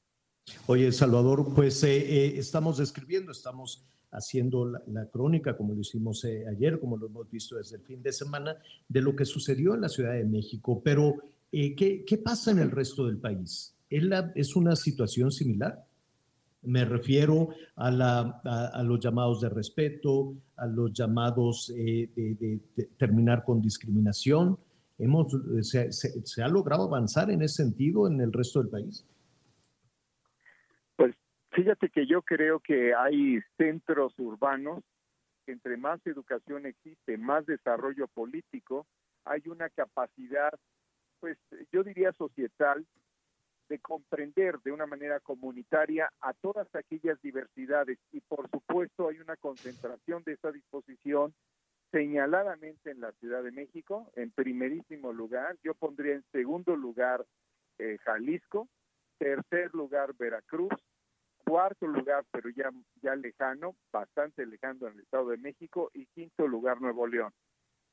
Oye, Salvador, pues eh, eh, estamos describiendo, estamos haciendo la, crónica, como lo hicimos eh, ayer, como lo hemos visto desde el fin de semana, de lo que sucedió en la Ciudad de México. Pero, ¿qué, ¿qué, pasa en el resto del país? ¿Es, ¿Es una situación similar? Me refiero a, los llamados de respeto, a los llamados de, terminar con discriminación. Hemos, se ha logrado avanzar en ese sentido en el resto del país?
Fíjate que yo creo que hay centros urbanos entre más educación existe, más desarrollo político, hay una capacidad, pues yo diría societal, de comprender de una manera comunitaria a todas aquellas diversidades. Y por supuesto hay una concentración de esa disposición señaladamente en la Ciudad de México, en primerísimo lugar, yo pondría en segundo lugar eh, Jalisco, tercer lugar Veracruz, cuarto lugar, pero ya, ya lejano, bastante lejano en el Estado de México, y quinto lugar Nuevo León.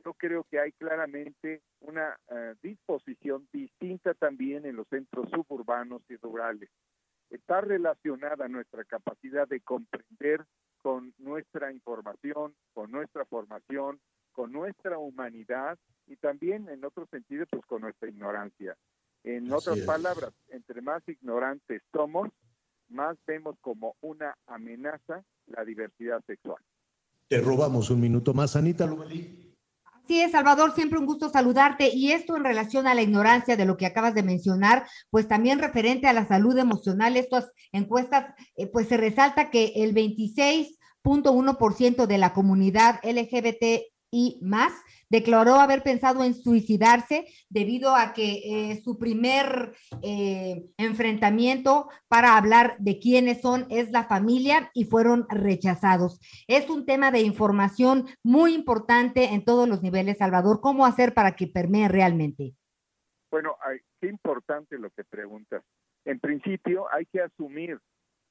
Yo creo que hay claramente una eh, disposición distinta también en los centros suburbanos y rurales. Está relacionada nuestra capacidad de comprender con nuestra información, con nuestra formación, con nuestra humanidad y también en otro sentido pues con nuestra ignorancia. En otras palabras, entre más ignorantes somos, más vemos como una amenaza la diversidad sexual.
Te robamos un minuto más, Anita Lumelí.
Sí, Salvador, siempre un gusto saludarte. Y esto en relación a la ignorancia de lo que acabas de mencionar, pues también referente a la salud emocional, estas encuestas, eh, pues se resalta que el 26.1% de la comunidad LGBT y más declaró haber pensado en suicidarse debido a que eh, su primer eh, enfrentamiento para hablar de quiénes son es la familia y fueron rechazados. Es un tema de información muy importante en todos los niveles, Salvador. ¿Cómo hacer para que permee realmente?
Bueno, qué importante lo que preguntas. En principio hay que asumir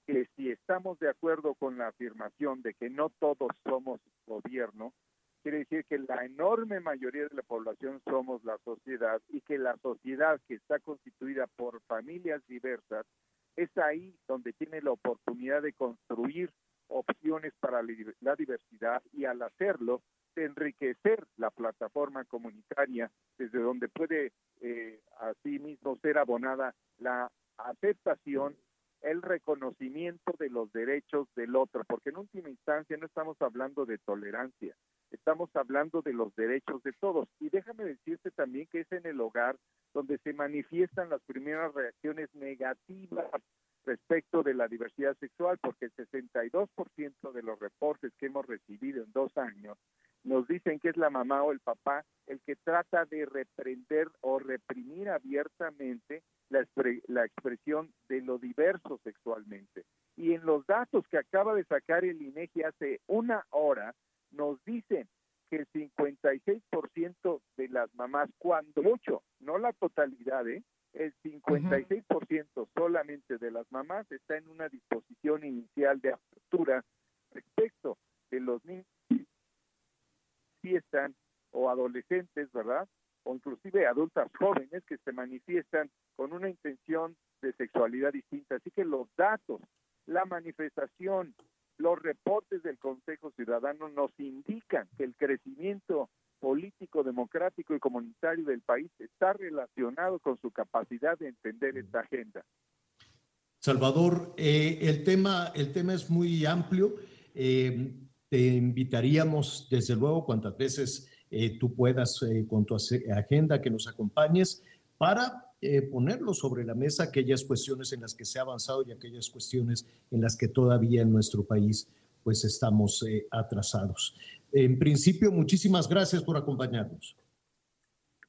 que si estamos de acuerdo con la afirmación de que no todos somos gobierno, quiere decir que la enorme mayoría de la población somos la sociedad y que la sociedad que está constituida por familias diversas es ahí donde tiene la oportunidad de construir opciones para la diversidad y al hacerlo de enriquecer la plataforma comunitaria desde donde puede eh, mismo ser abonada la aceptación el reconocimiento de los derechos del otro, porque en última instancia no estamos hablando de tolerancia, estamos hablando de los derechos de todos. Y déjame decirte también que es en el hogar donde se manifiestan las primeras reacciones negativas respecto de la diversidad sexual, porque el 62% de los reportes que hemos recibido en dos años nos dicen que es la mamá o el papá el que trata de reprender o reprimir abiertamente la, la expresión de lo diverso sexualmente. Y en los datos que acaba de sacar el INEGI hace una hora, nos dicen que el 56% de las mamás, cuando mucho, no la totalidad, ¿eh? el 56% solamente de las mamás está en una disposición inicial de apertura respecto de los niños que están o adolescentes, ¿verdad? O inclusive adultas jóvenes que se manifiestan con una intención de sexualidad distinta. Así que los datos, la manifestación, los reportes del Consejo Ciudadano nos indican que el crecimiento político, democrático y comunitario del país está relacionado con su capacidad de entender esta agenda.
Salvador, eh, el, tema, el tema es muy amplio. Eh, te invitaríamos, desde luego, cuantas veces eh, tú puedas con tu agenda que nos acompañes para ponerlo sobre la mesa aquellas cuestiones en las que se ha avanzado y aquellas cuestiones en las que todavía en nuestro país pues estamos atrasados. En principio, muchísimas gracias por acompañarnos.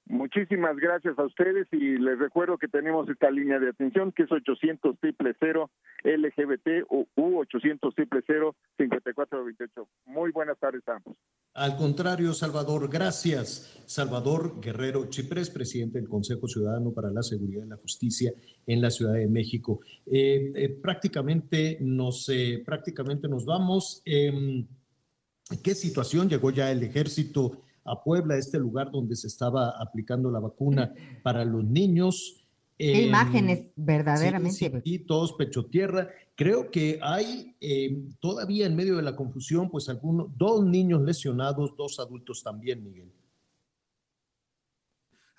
Muchísimas gracias a ustedes y les recuerdo que tenemos esta línea de atención que es 800 0 LGBT u 800 0 5428. Muy buenas tardes a ambos.
Al contrario, Salvador, gracias. Salvador Guerrero Chiprés, presidente del Consejo Ciudadano para la Seguridad y la Justicia en la Ciudad de México. Eh, eh, prácticamente, nos, eh, prácticamente nos vamos. Em, ¿Qué situación llegó ya el ejército? A Puebla, este lugar donde se estaba aplicando la vacuna para los niños.
Qué imágenes, verdaderamente.
y todos pecho tierra. Creo que hay eh, todavía en medio de la confusión, pues algunos, dos niños lesionados, dos adultos también, Miguel.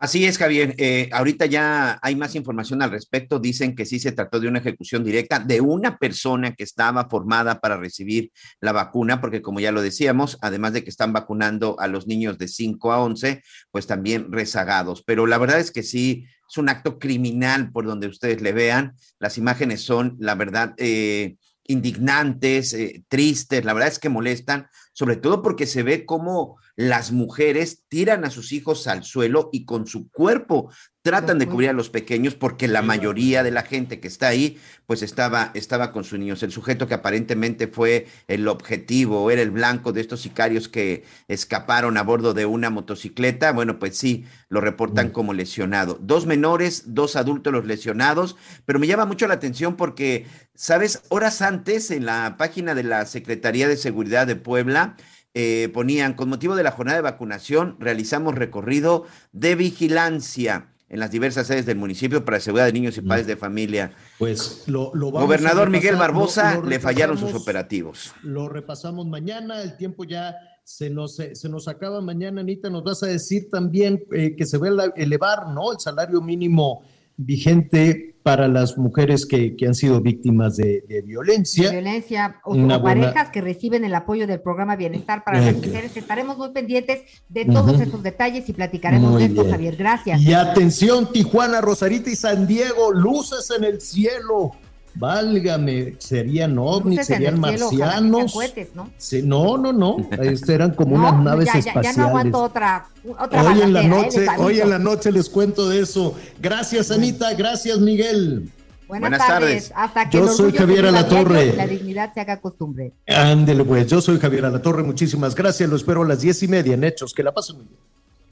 Así es, Javier. Eh, ahorita ya hay más información al respecto. Dicen que sí se trató de una ejecución directa de una persona que estaba formada para recibir la vacuna, porque como ya lo decíamos, además de que están vacunando a los niños de 5 a 11, pues también rezagados. Pero la verdad es que sí, es un acto criminal por donde ustedes le vean. Las imágenes son, la verdad, eh, indignantes, eh, tristes, la verdad es que molestan, sobre todo porque se ve cómo las mujeres tiran a sus hijos al suelo y con su cuerpo tratan de cubrir a los pequeños porque la mayoría de la gente que está ahí pues estaba, estaba con sus niños. El sujeto que aparentemente fue el objetivo, era el blanco de estos sicarios que escaparon a bordo de una motocicleta, bueno, pues sí, lo reportan como lesionado. Dos menores, dos adultos los lesionados, pero me llama mucho la atención porque, ¿sabes? Horas antes en la página de la Secretaría de Seguridad de Puebla, eh, ponían, con motivo de la jornada de vacunación, realizamos recorrido de vigilancia en las diversas sedes del municipio para seguridad de niños y padres de familia.
Pues lo, lo
Gobernador Miguel Barbosa le fallaron sus operativos.
Lo repasamos mañana, el tiempo ya se nos, se nos acaba mañana, Anita, nos vas a decir también eh, que se va a elevar, ¿no? El salario mínimo vigente para las mujeres que, han sido víctimas de, violencia.
violencia o, parejas que reciben el apoyo del programa Bienestar para las mujeres. Estaremos muy pendientes de todos estos detalles y platicaremos de esto, Javier. Gracias.
Y atención, Tijuana, Rosarita y San Diego, luces en el cielo. Válgame, serían ovnis, serían marcianos. ¿no? no, no, no, este eran como unas naves espaciales. Ya, no aguanto
otra,
hoy en la ¿eh? noche, hoy en la noche les cuento de eso. Gracias, Anita, gracias, Miguel.
Buenas, tardes. Hasta que
yo soy Javier Alatorre.
La dignidad se haga costumbre.
Ándele, pues. Yo soy Javier Alatorre. Muchísimas gracias. Lo espero a las diez y media en Hechos. Que la pasen muy bien.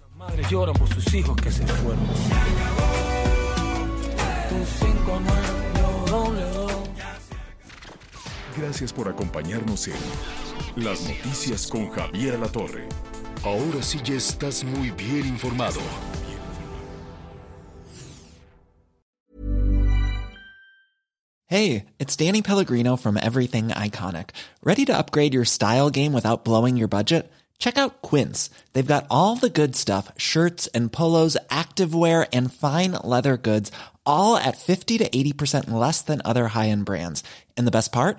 Las madres lloran por sus hijos que se fueron.
Gracias por acompañarnos en Las Noticias con Javier La Torre. Ahora sí ya estás muy bien informado.
Hey, it's Danny Pellegrino from Everything Iconic. Ready to upgrade your style game without blowing your budget? Check out Quince. They've got all the good stuff shirts and polos, activewear, and fine leather goods, all at 50 to 80% less than other high end brands. And the best part?